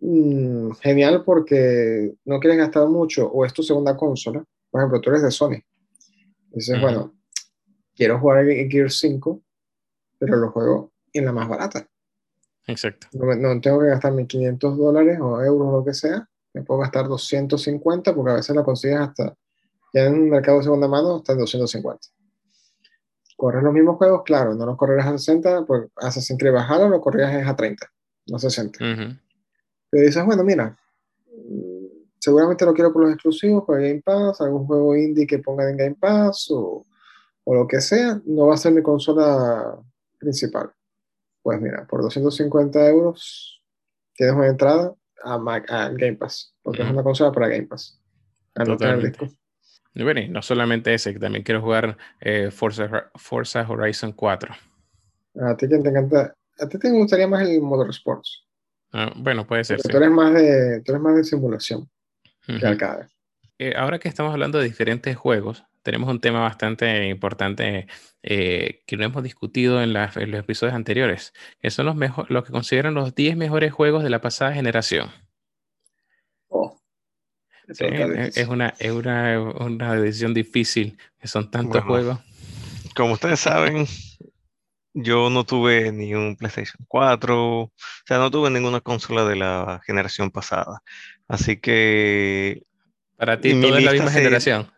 mm, genial porque no quieres gastar mucho o es tu segunda consola. Por ejemplo, tú eres de Sony. Dices, bueno, quiero jugar en Gear 5, pero lo juego en la más barata. Exacto. No, tengo que gastarme 500 dólares o euros, lo que sea. Me puedo gastar 250 porque a veces la consigues hasta, ya en un mercado de segunda mano, hasta en 250. Corres los mismos juegos, claro, no los correrás a 60, pues Assassin's Creed Valhalla lo corrías es a 30, no 60. Ujú. Pero dices, bueno, mira, seguramente lo quiero por los exclusivos, por el Game Pass, algún juego indie que pongan en Game Pass o, o lo que sea, no va a ser mi consola principal. Pues mira, por 250 euros tienes una entrada a, Mac- a Game Pass, porque es una consola para Game Pass. Disco. Y bueno, y no solamente ese, que también quiero jugar eh, Forza, Forza Horizon 4. A ti que te encanta, a ti te gustaría más el Motorsports, Ah, bueno, puede ser. sí. tú eres más de, tú eres más de simulación que Ujú. arcade. Eh, ahora que estamos hablando de diferentes juegos, tenemos un tema bastante importante eh, que no hemos discutido en, los episodios anteriores, que son los, mejo- los que consideran los 10 mejores juegos de la pasada generación. Oh, Sí, es, una, es una, una decisión difícil, que son tantos Bueno. juegos. Como ustedes saben, yo no tuve ni un PlayStation 4, o sea, no tuve ninguna consola de la generación pasada. Así que, Para ti, todo es la lista misma se- generación.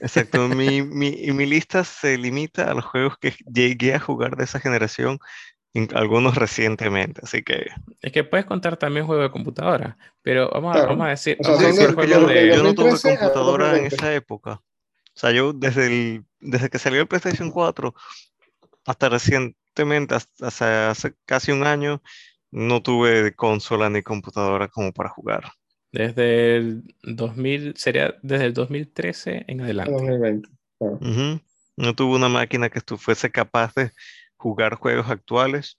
exacto, mi, mi, y mi lista se limita a los juegos que llegué a jugar de esa generación, in- algunos recientemente. Así que, Es que puedes contar también juegos de computadora, pero vamos a, Claro. vamos a decir, O sea, vamos a decir yo, desde de... yo no tuve 2013 a computadora en 2020. esa época. O sea, yo desde, el, desde que salió el PlayStation 4 hasta recientemente, hasta, hasta hace casi un año, no tuve consola ni computadora como para jugar. Desde el 2000, sería desde el 2013 en adelante. 2020. claro. Ujú. No tuvo una máquina que fuese capaz de jugar juegos actuales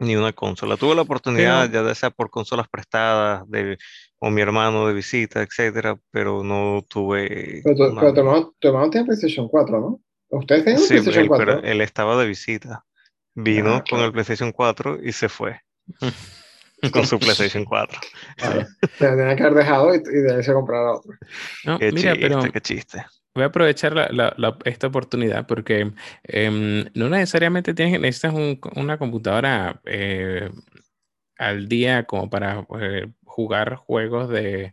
ni una consola. Tuve la oportunidad, ya sea por consolas prestadas de, o mi hermano de visita, etcétera, pero no tuve Pero, tu, una- pero tu hermano, tu hermano tiene PlayStation 4, ¿no? ¿Ustedes tienen Sí, PlayStation él, 4? pero él estaba de visita. Vino Ah, con claro. el PlayStation 4 y se fue con su PlayStation 4. Claro. Te tenía que haber dejado y, y de ahí se comprara otro. No, Qué mira, chiste, pero qué chiste. voy a aprovechar la- la- la- esta oportunidad porque em, no necesariamente tienes, necesitas un- una computadora eh, al día como para eh, jugar juegos de,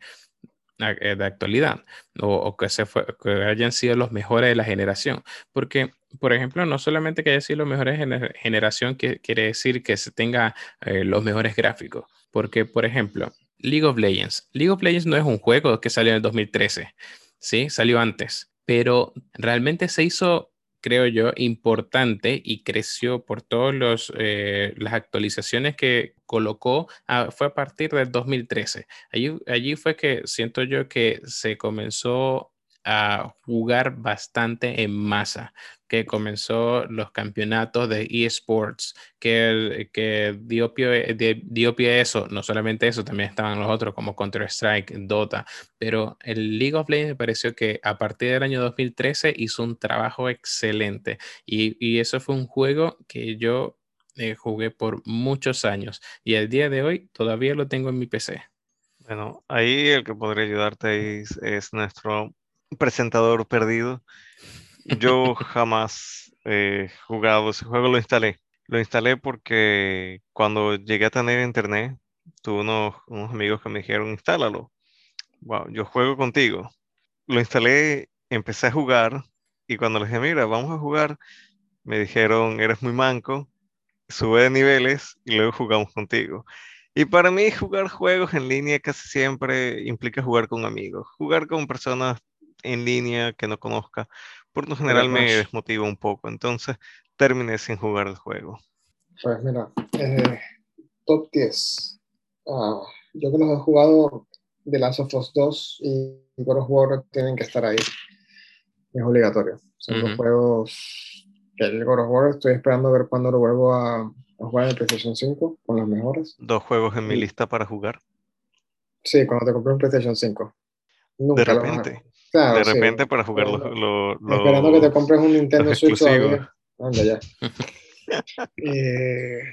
de actualidad o, que, se fue- que hayan sido los mejores de la generación. Porque, por ejemplo, no solamente que haya sido los mejores de la generación que, quiere decir que se tenga eh, los mejores gráficos. Porque, por ejemplo, League of Legends. League of Legends no es un juego que salió en el 2013, ¿sí? Salió antes, pero realmente se hizo, creo yo, importante y creció por todas las actualizaciones que colocó, ah, fue a partir del 2013. Allí, allí fue que siento yo que se comenzó a jugar bastante en masa, que comenzó los campeonatos de eSports, que, que dio, pie, dio pie a eso, no solamente eso, también estaban los otros como Counter-Strike, Dota, pero el League of Legends me pareció que a partir del año 2013 hizo un trabajo excelente y, y eso fue un juego que yo eh, jugué por muchos años y el día de hoy todavía lo tengo en mi PC. Bueno, ahí el que podría ayudarte es, es nuestro presentador perdido. Yo jamás he jugado ese juego, lo instalé. Lo instalé porque cuando llegué a tener internet, tuve unos, unos amigos que me dijeron, instálalo. Wow, yo juego contigo. Lo instalé, empecé a jugar y cuando les dije, mira, vamos a jugar, me dijeron, eres muy manco, sube de niveles y luego jugamos contigo. Y para mí jugar juegos en línea casi siempre implica jugar con amigos. Jugar con personas en línea que no conozca, por lo general me desmotiva un poco. Entonces terminé sin jugar el juego. Pues mira, eh, top 10. Ah, yo que los he jugado de Last of Us 2 y God of War tienen que estar ahí. Es obligatorio. Son dos Ujú. juegos que el God of War estoy esperando a ver cuándo lo vuelvo a, a jugar en el PlayStation 5 con los mejores. Dos juegos en mi lista para jugar. Sí, cuando te compré un PlayStation 5. Nunca De repente, Claro, de sí. repente para jugar los, Bueno, los- Esperando que te los- compres un Nintendo los Switch todavía. Anda ya. Eh,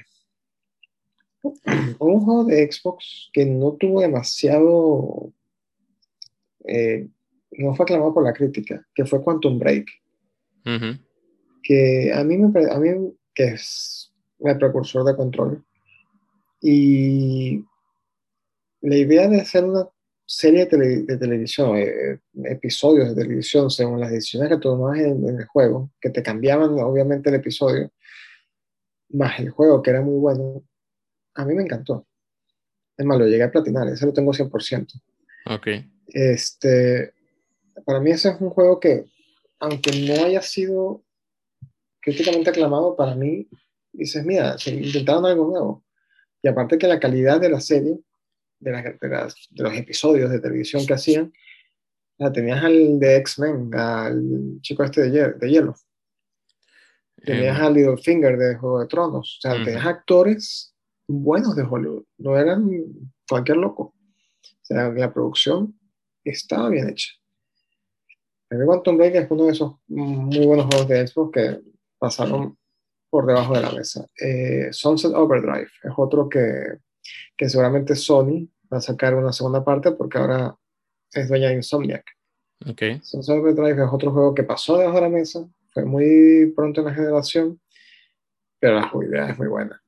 un juego de Xbox que no tuvo demasiado. eh, no fue aclamado por la crítica, que fue Quantum Break. Ujú. Que a mí me a mí que es el precursor de control. Y la idea de hacer una serie de, tele- de televisión, eh, episodios de televisión, según las decisiones que tomabas en, en el juego, que te cambiaban obviamente el episodio, más el juego que era muy bueno, a mí me encantó. Es más, lo llegué a platinar, ese lo tengo 100%. Ok. Este, para mí ese es un juego que, aunque no haya sido críticamente aclamado, para mí, dices, mira, se intentaron algo nuevo. Y aparte que la calidad de la serie, de, las- de las- de los episodios de televisión que hacían, la tenías al de X-Men, al chico este de, de hielo, tenías Em, a Littlefinger de Juego de Tronos, o sea, Ujú. tenías actores buenos de Hollywood, no eran cualquier loco. O sea, la producción estaba bien hecha. A mí Quantum Break es uno de esos muy buenos juegos de Xbox que pasaron por debajo de la mesa. Eh, Sunset Overdrive es otro que, que seguramente Sony va a sacar una segunda parte porque ahora es dueña de Insomniac. ok. Sunset Overdrive es otro juego que pasó debajo de la mesa, fue muy pronto en la generación, pero la jugabilidad es muy buena.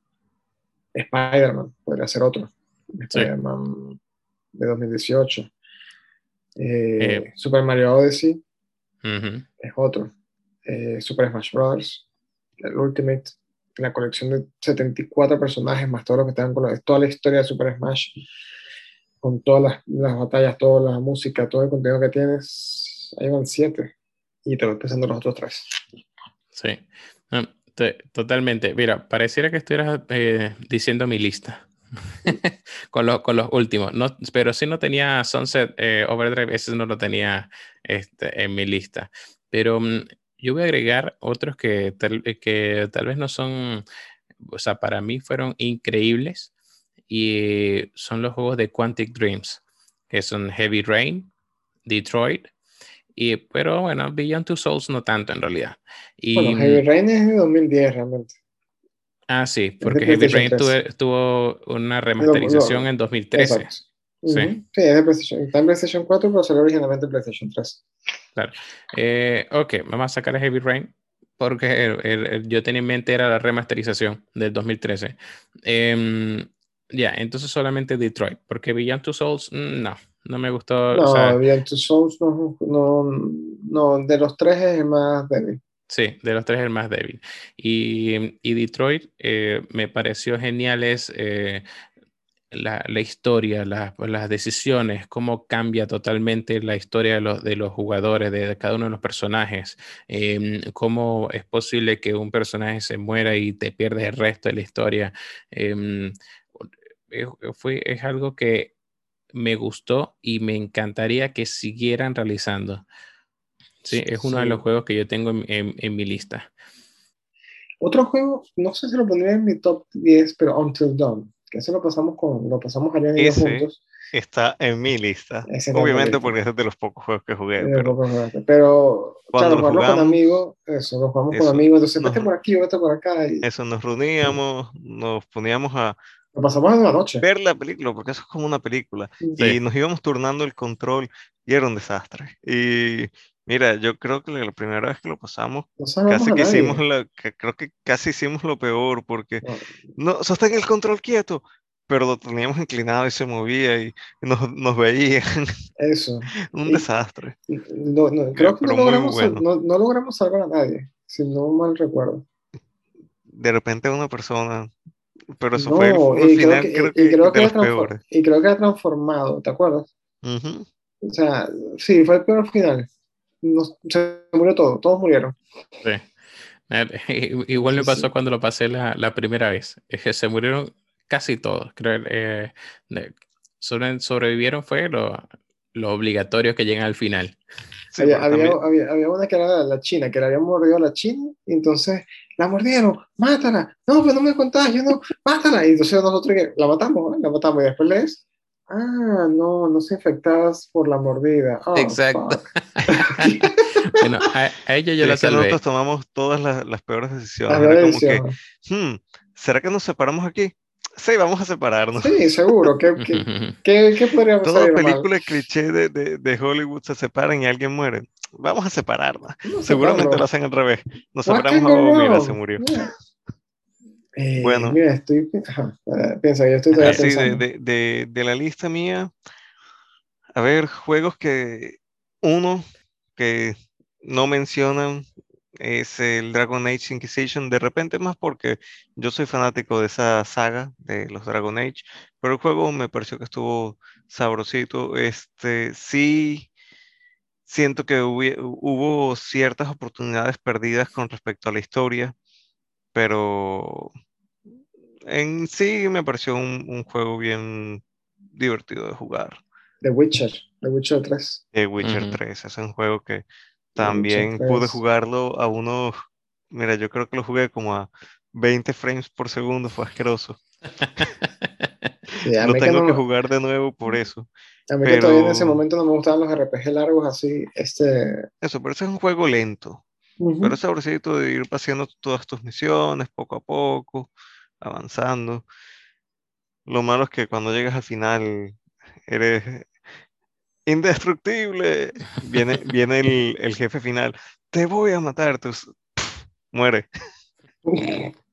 Spider-Man podría ser otro. Spider-Man de 2018. Eh, Eh. Super Mario Odyssey es otro. Eh, Super Smash Bros. El Ultimate, la colección de 74 personajes, más todos los que están con la, toda la historia de Super Smash, con todas las, las batallas, toda la música, todo el contenido que tienes, ahí van 7. Y te voy pensando los otros 3. Sí. Te- totalmente. Mira, pareciera que estuvieras eh, diciendo mi lista. con, los, con los últimos. No, pero sí no tenía Sunset eh, Overdrive, ese no lo tenía este, en mi lista. Pero mm, yo voy a agregar otros que tal, que tal vez no son, o sea, para mí fueron increíbles y son los juegos de Quantic Dreams, que son Heavy Rain, Detroit, y, pero bueno, Beyond Two Souls no tanto en realidad. Y, bueno, Heavy Rain es de 2010 realmente. Ah, sí, porque Heavy Rain tuvo, una remasterización en 2013. Sí. sí, es de PlayStation. Está en PlayStation 4, pero salió originalmente en PlayStation 3. Claro. Eh, ok, vamos a sacar a Heavy Rain porque yo tenía en mente era la remasterización del 2013. Em, ya, entonces solamente Detroit, porque Beyond Two Souls, mm, no, no me gustó. No, o Beyond Two Souls no, no, no, de los tres es el más débil. Sí, de los tres es el más débil. Y, y Detroit eh, me pareció genial es eh, la, la, historia, las decisiones, cómo cambia totalmente la historia de los, de los jugadores, de, cada uno de los personajes, em, cómo es posible que un personaje se muera y te pierdes el resto de la historia. Em, fue, es algo que me gustó y me encantaría que siguieran realizando. Sí, es uno de los juegos que yo tengo en, en, mi lista. Otro juego, no sé si lo pondría en mi top 10, pero Until Dawn, que eso lo pasamos con, lo pasamos allá en juntos. Está en mi lista. Obviamente porque es de los pocos juegos que jugué. Pero, pero cuando claro, jugamos con amigos, eso, lo jugamos con amigos, entonces vete por aquí, vete por acá. Y... Eso, nos reuníamos, nos poníamos a, lo pasamos en la noche. Ver la película, porque eso es como una película. Y nos íbamos turnando el control y era un desastre. Y mira, yo creo que la primera vez que lo pasamos, casi que hicimos la, creo que casi hicimos lo peor, porque no, no sostén el control quieto, pero lo teníamos inclinado y se movía y nos, nos veían. Eso. un desastre. No, no, creo que no logramos, no, no logramos salvar a nadie, si no mal recuerdo. De repente una persona pero eso fue el, final, creo que, y, creo que, y creo que ha transformado, ¿te acuerdas? O sea, sí, fue el peor final. Se murió todo, todos murieron. Sí. Igual me pasó cuando lo pasé la, la, primera vez. Es que se murieron casi todos. Creo eh, sobrevivieron fue lo, lo obligatorio que llegan al final. había, había, había, una que era la china, que le habían mordido a la china, y entonces la mordieron, mátala, no, pero no me yo no, mátala. Y entonces nosotros la matamos, la matamos y después lees, ah, no, no se infectadas por la mordida. Oh, Exacto. bueno, a, ella yo la salvé. Nosotros tomamos todas las, las peores decisiones. Era como que, hmm, ¿será que nos separamos aquí? Sí, vamos a separarnos. Sí, seguro. ¿Qué, qué, qué, qué podríamos Toda película cliché de, de, de, Hollywood se separan y alguien muere. Vamos a separarnos. Seguramente lo hacen al revés. Nos separamos a oh, mira, se murió. Eh, bueno. Mira, estoy. Ajá, piensa, yo estoy así de, de, de, de la lista mía. A ver, juegos que. Uno que no mencionan es el Dragon Age Inquisition, de repente más porque yo soy fanático de esa saga de los Dragon Age, pero el juego me pareció que estuvo sabrosito. Este, sí, siento que hubo, ciertas oportunidades perdidas con respecto a la historia, pero en sí me pareció un, juego bien divertido de jugar. The Witcher, The Witcher 3. The Witcher 3, es un juego que también pude jugarlo a unos, mira, yo creo que lo jugué como a 20 frames por segundo, fue asqueroso. lo tengo que, jugar de nuevo por eso. A mí que todavía en ese momento no me gustaban los RPG largos así, este... Eso, pero ese es un juego lento. Pero es sabrosito de ir pasando todas tus misiones poco a poco, avanzando. Lo malo es que cuando llegas al final eres indestructible. Viene, viene el, el, jefe final. Te voy a matar. Tus... muere.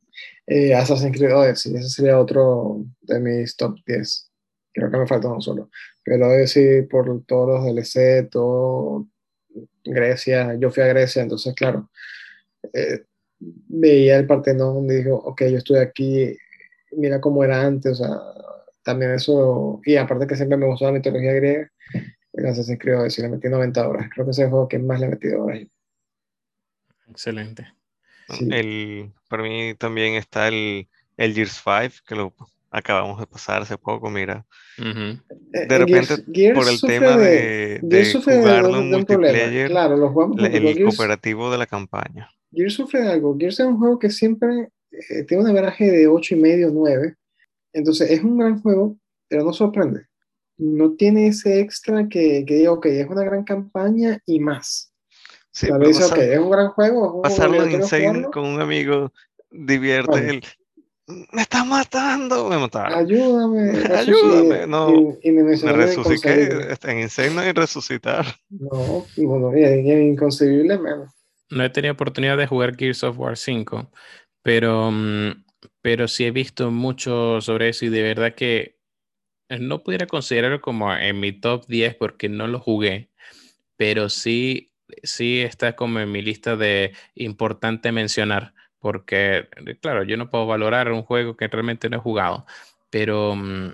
Eh, Assassin's Creed Odyssey, ese sería otro de mis top 10. Creo que me falta uno solo. Pero Odyssey, por todos los DLC, todo Grecia, yo fui a Grecia, entonces, claro, eh, veía el Partenón y dijo, ok, yo estoy aquí, mira cómo era antes, o sea, también eso, y aparte que siempre me gustó la mitología griega, Gracias, se creó eso, le metí 90 horas. Creo que ese es el juego que más le he metido horas. Excelente. El, para mí también está el, el Gears 5, que lo acabamos de pasar hace poco, mira. Ujú. Eh, De eh, repente, Gears- Gears por el tema de- de, de de, jugarlo de- en de multiplayer, Claro, los jugamos el Gears, cooperativo de la campaña. Gears sufre de algo. Gears es un juego que siempre eh, tiene un averaje de 8 y medio, 9. Entonces es un gran juego, pero no sorprende. No tiene ese extra que, que diga, ok, es una gran campaña y más. Sí, Tal vez, pasa- ok, es un gran juego, un pasarlo en Insane con un amigo divierte el me estás matando, me mataron. Ayúdame, Ayúdame, no, in- Me inimaginable resucité, inconcebible. en Insane no hay resucitar. No, bueno, y en- en inconcebible menos. No he tenido oportunidad de jugar Gears of War 5, pero, mm, pero sí he visto mucho sobre eso y de verdad que no pudiera considerarlo como en mi top 10 porque no lo jugué, pero sí, sí está como en mi lista de importante mencionar, porque claro, yo no puedo valorar un juego que realmente no he jugado, pero mm,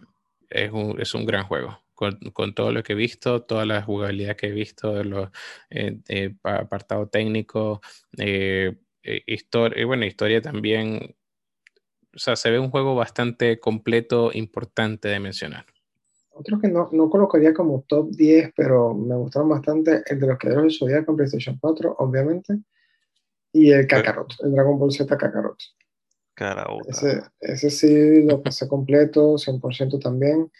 es un, es un gran juego. Con, con todo lo que he visto, toda la jugabilidad que he visto, los eh, eh, pa- apartado técnico, eh, eh, historia, bueno, historia también. O sea, se ve un juego bastante completo, importante de mencionar. Otros que no, no colocaría como top 10, pero me gustaron bastante, el de los creadores del Zodiac con PlayStation 4, obviamente, y el Kakarot, el Dragon Ball Z Kakarot. Ese, ese sí lo pasé completo, 100% también,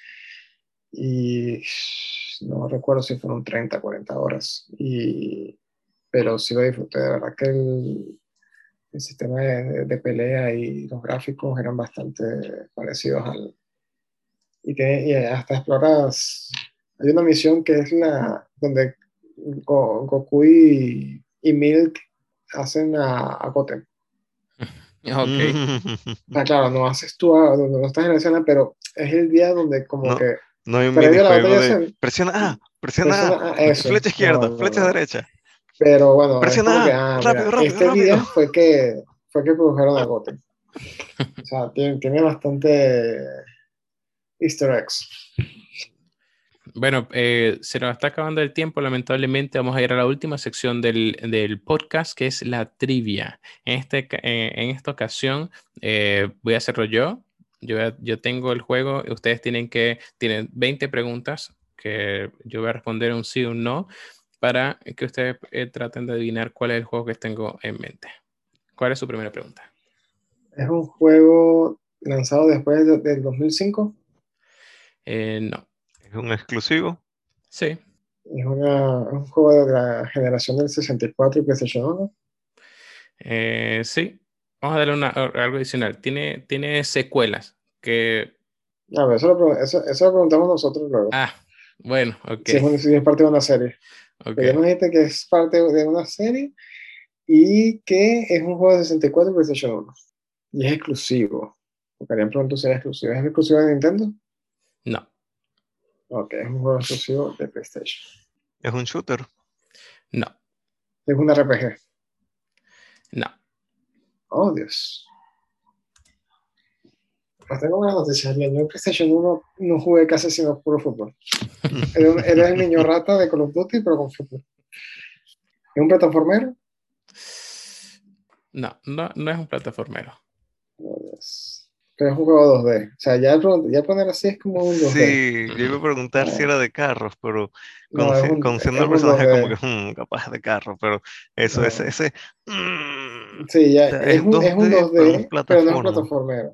y no recuerdo si fueron 30, 40 horas, y, pero sí lo disfruté, de verdad que el, el sistema de, de pelea y los gráficos eran bastante parecidos al, y, tiene, y hasta exploras. Hay una misión que es la donde Go- Goku y, y Milk hacen a, a Goten. Ok. Ah, claro, no haces tú, no, no estás en la escena, pero es el día donde como No, que No hay un minijuego batalla de se- presiona A, presiona A, presiona A, eso. flecha izquierda, No, no, flecha no. derecha. Pero bueno, es Presiona que, ah, rápido, mira, rápido, este rápido. día fue que fue que produjeron a Goten. O sea, tiene, tiene bastante easter eggs. Bueno, eh, se nos está acabando el tiempo, lamentablemente vamos a ir a la última sección del, del podcast, que es la trivia. En, este, eh, en esta ocasión eh, voy a hacerlo yo. Yo, yo tengo el juego y ustedes tienen que, tienen 20 preguntas que yo voy a responder un sí o un no para que ustedes eh, traten de adivinar cuál es el juego que tengo en mente. ¿Cuál es su primera pregunta? Es un juego lanzado después de- del 2005. Eh, no. Es un exclusivo. Es Sí. una- es un juego de la generación del 64 y PlayStation 1. Eh, sí. Vamos a darle una- algo adicional. Tiene, tiene secuelas que... A ver, eso lo, eso, eso lo preguntamos nosotros luego. Ah, bueno, ok. Si, es un- si es parte de una serie. ok. Pero ya nos dijiste que es parte de una serie y que es un juego de 64 y PlayStation 1. Y es exclusivo. Si es exclusivo. ¿Es exclusivo de Nintendo? No, Ok, es un juego exclusivo de PlayStation. Es un shooter. no, Es un RPG. no. Oh, Dios. Pues tengo buenas noticias. Yo en PlayStation 1 no jugué casi sino puro fútbol. Era, era el niño rata de Call of Duty, pero con fútbol. ¿Es un plataformero? No, no, no es un plataformero. Pero es un juego 2D. O sea, ya, ya poner así es como un 2D. Sí, yo iba a preguntar si Ah. era de carros, pero No, es conoci- un- conociendo un personaje 2D. como que hmm, capaz de carro, pero eso, No. ese, ese mm, Sí, ya, O sea, es, es un, es un 2D, 2D, pero no es pero no es plataformero.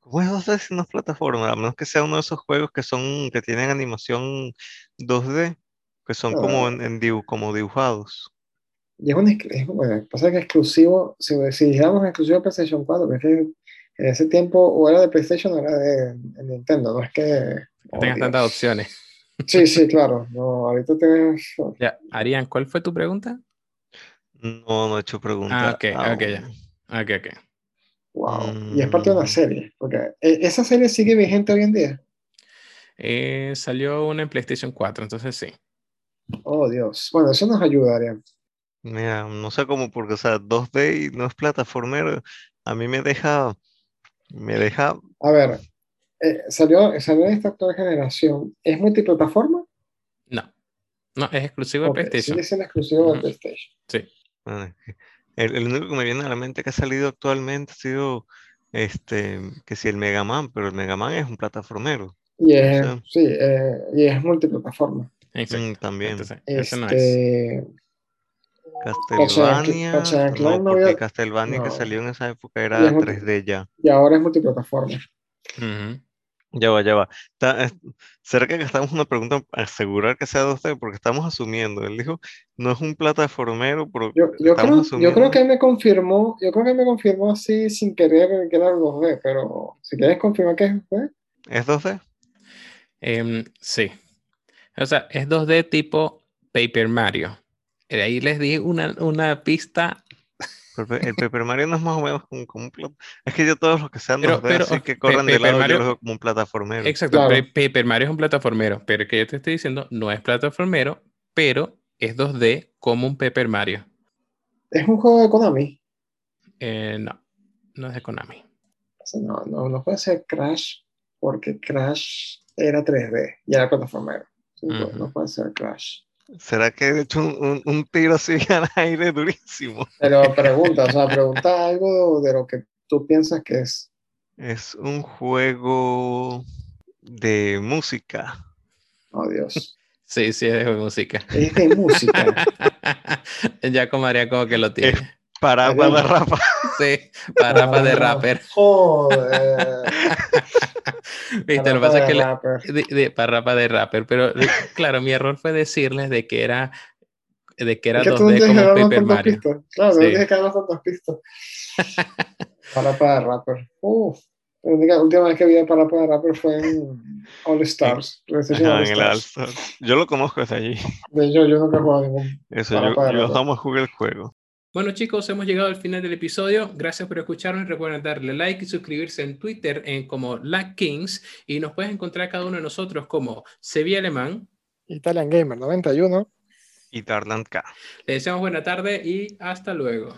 ¿cómo es 2D si no es plataforma? A menos que sea uno de esos juegos que son, que tienen animación 2D, que son como Ah. en, en dibu- como dibujados. Y es un, es, bueno, pasa que exclusivo, si, si dijéramos exclusivo de PlayStation 4, pero es que en ese tiempo o era de PlayStation o era de, de Nintendo, no es que... Oh, tengas tantas opciones. Sí, sí, claro. No, ahorita tienes... Ya, Arián, ¿cuál fue tu pregunta? No, no he hecho pregunta. Ah, ok, ok, ya. Ok, ok. Wow. Y es parte de una Mm. serie. Porque e- esa serie sigue vigente hoy en día. Eh, salió una en PlayStation 4, entonces sí. Oh, Dios. Bueno, eso nos ayudaría. Mira, no sé cómo, porque, o sea, 2D y no es plataformero, a mí me deja, me deja, A ver, eh, salió, salió en esta actual generación. ¿Es multiplataforma? No, no, es exclusivo de PlayStation. Sigue siendo exclusivo de. PlayStation. Sí. es el, el único que me viene a la mente que ha salido actualmente ha sido este, que si el Mega Man, pero el Mega Man es un plataformero. Y es, Sí. sí, eh, y es multiplataforma. Exacto. Mm, también. Entonces, no es. Castlevania. Ratchet No, no porque había- Castlevania que salió en esa época era es multi- 3D ya. y ahora es multiplataforma. Ya va, ya va. Está- es- ¿será que gastamos una pregunta para asegurar que sea 2D? Porque estamos asumiendo. Él dijo, no es un plataformero, pero Yo, yo, estamos creo, yo asumiendo. creo que él me confirmó, yo creo que él me confirmó así sin querer que era 2D, pero si quieres confirmar que es 2D, ¿Es 2D? Em, sí. O sea, es 2D tipo Paper Mario. De ahí les di una, una pista. Pero el Paper Mario no es más o menos como, como un plat- Es que yo todos los que sean Pero- 2D pero, así oh, que corran de lado, yo Mario- los veo como un plataformero. Exacto, Claro. Pa- Paper Mario es un plataformero, pero el que yo te estoy diciendo no es plataformero, pero es 2D como un Paper Mario. es un juego de Konami. Eh, no, no es de Konami. No, no, no puede ser Crash porque Crash era 3D y era plataformero. Pues. No puede ser Crash. ¿Será que he hecho un, un- un tiro así al aire durísimo? Pero pregunta, o sea, pregunta algo de lo que tú piensas que es. Es un juego de música. Oh, Dios. Sí, sí, es de música. Es de música. ya como María como que lo tiene. Para Ok. para rapa. Sí, para rapa de rapper. Joder. Viste, lo que Parapa pasa es de que le- rapper. de, de- para rapa de rapper, pero de- claro, mi error fue decirles de que era de que era Es que tú no 2D tienes como Paper Mario. pistas. Claro, no Sí. tienes que dar tantas pistas. Parapa de rapper. Uf. La única- última vez que vi a Parapa de rapper fue en All Stars. All en el Stars. Yo lo conozco desde allí. De hecho, yo nunca he jugado ningún. Eso, yo, para yo jugué el juego. Bueno chicos, hemos llegado al final del episodio. Gracias por escucharnos. Recuerden darle like y suscribirse en Twitter en como La Kings y nos puedes encontrar cada uno de nosotros como Sevilla Alemán. Italian Gamer 91. Y Darland K. Les deseamos buena tarde y hasta luego.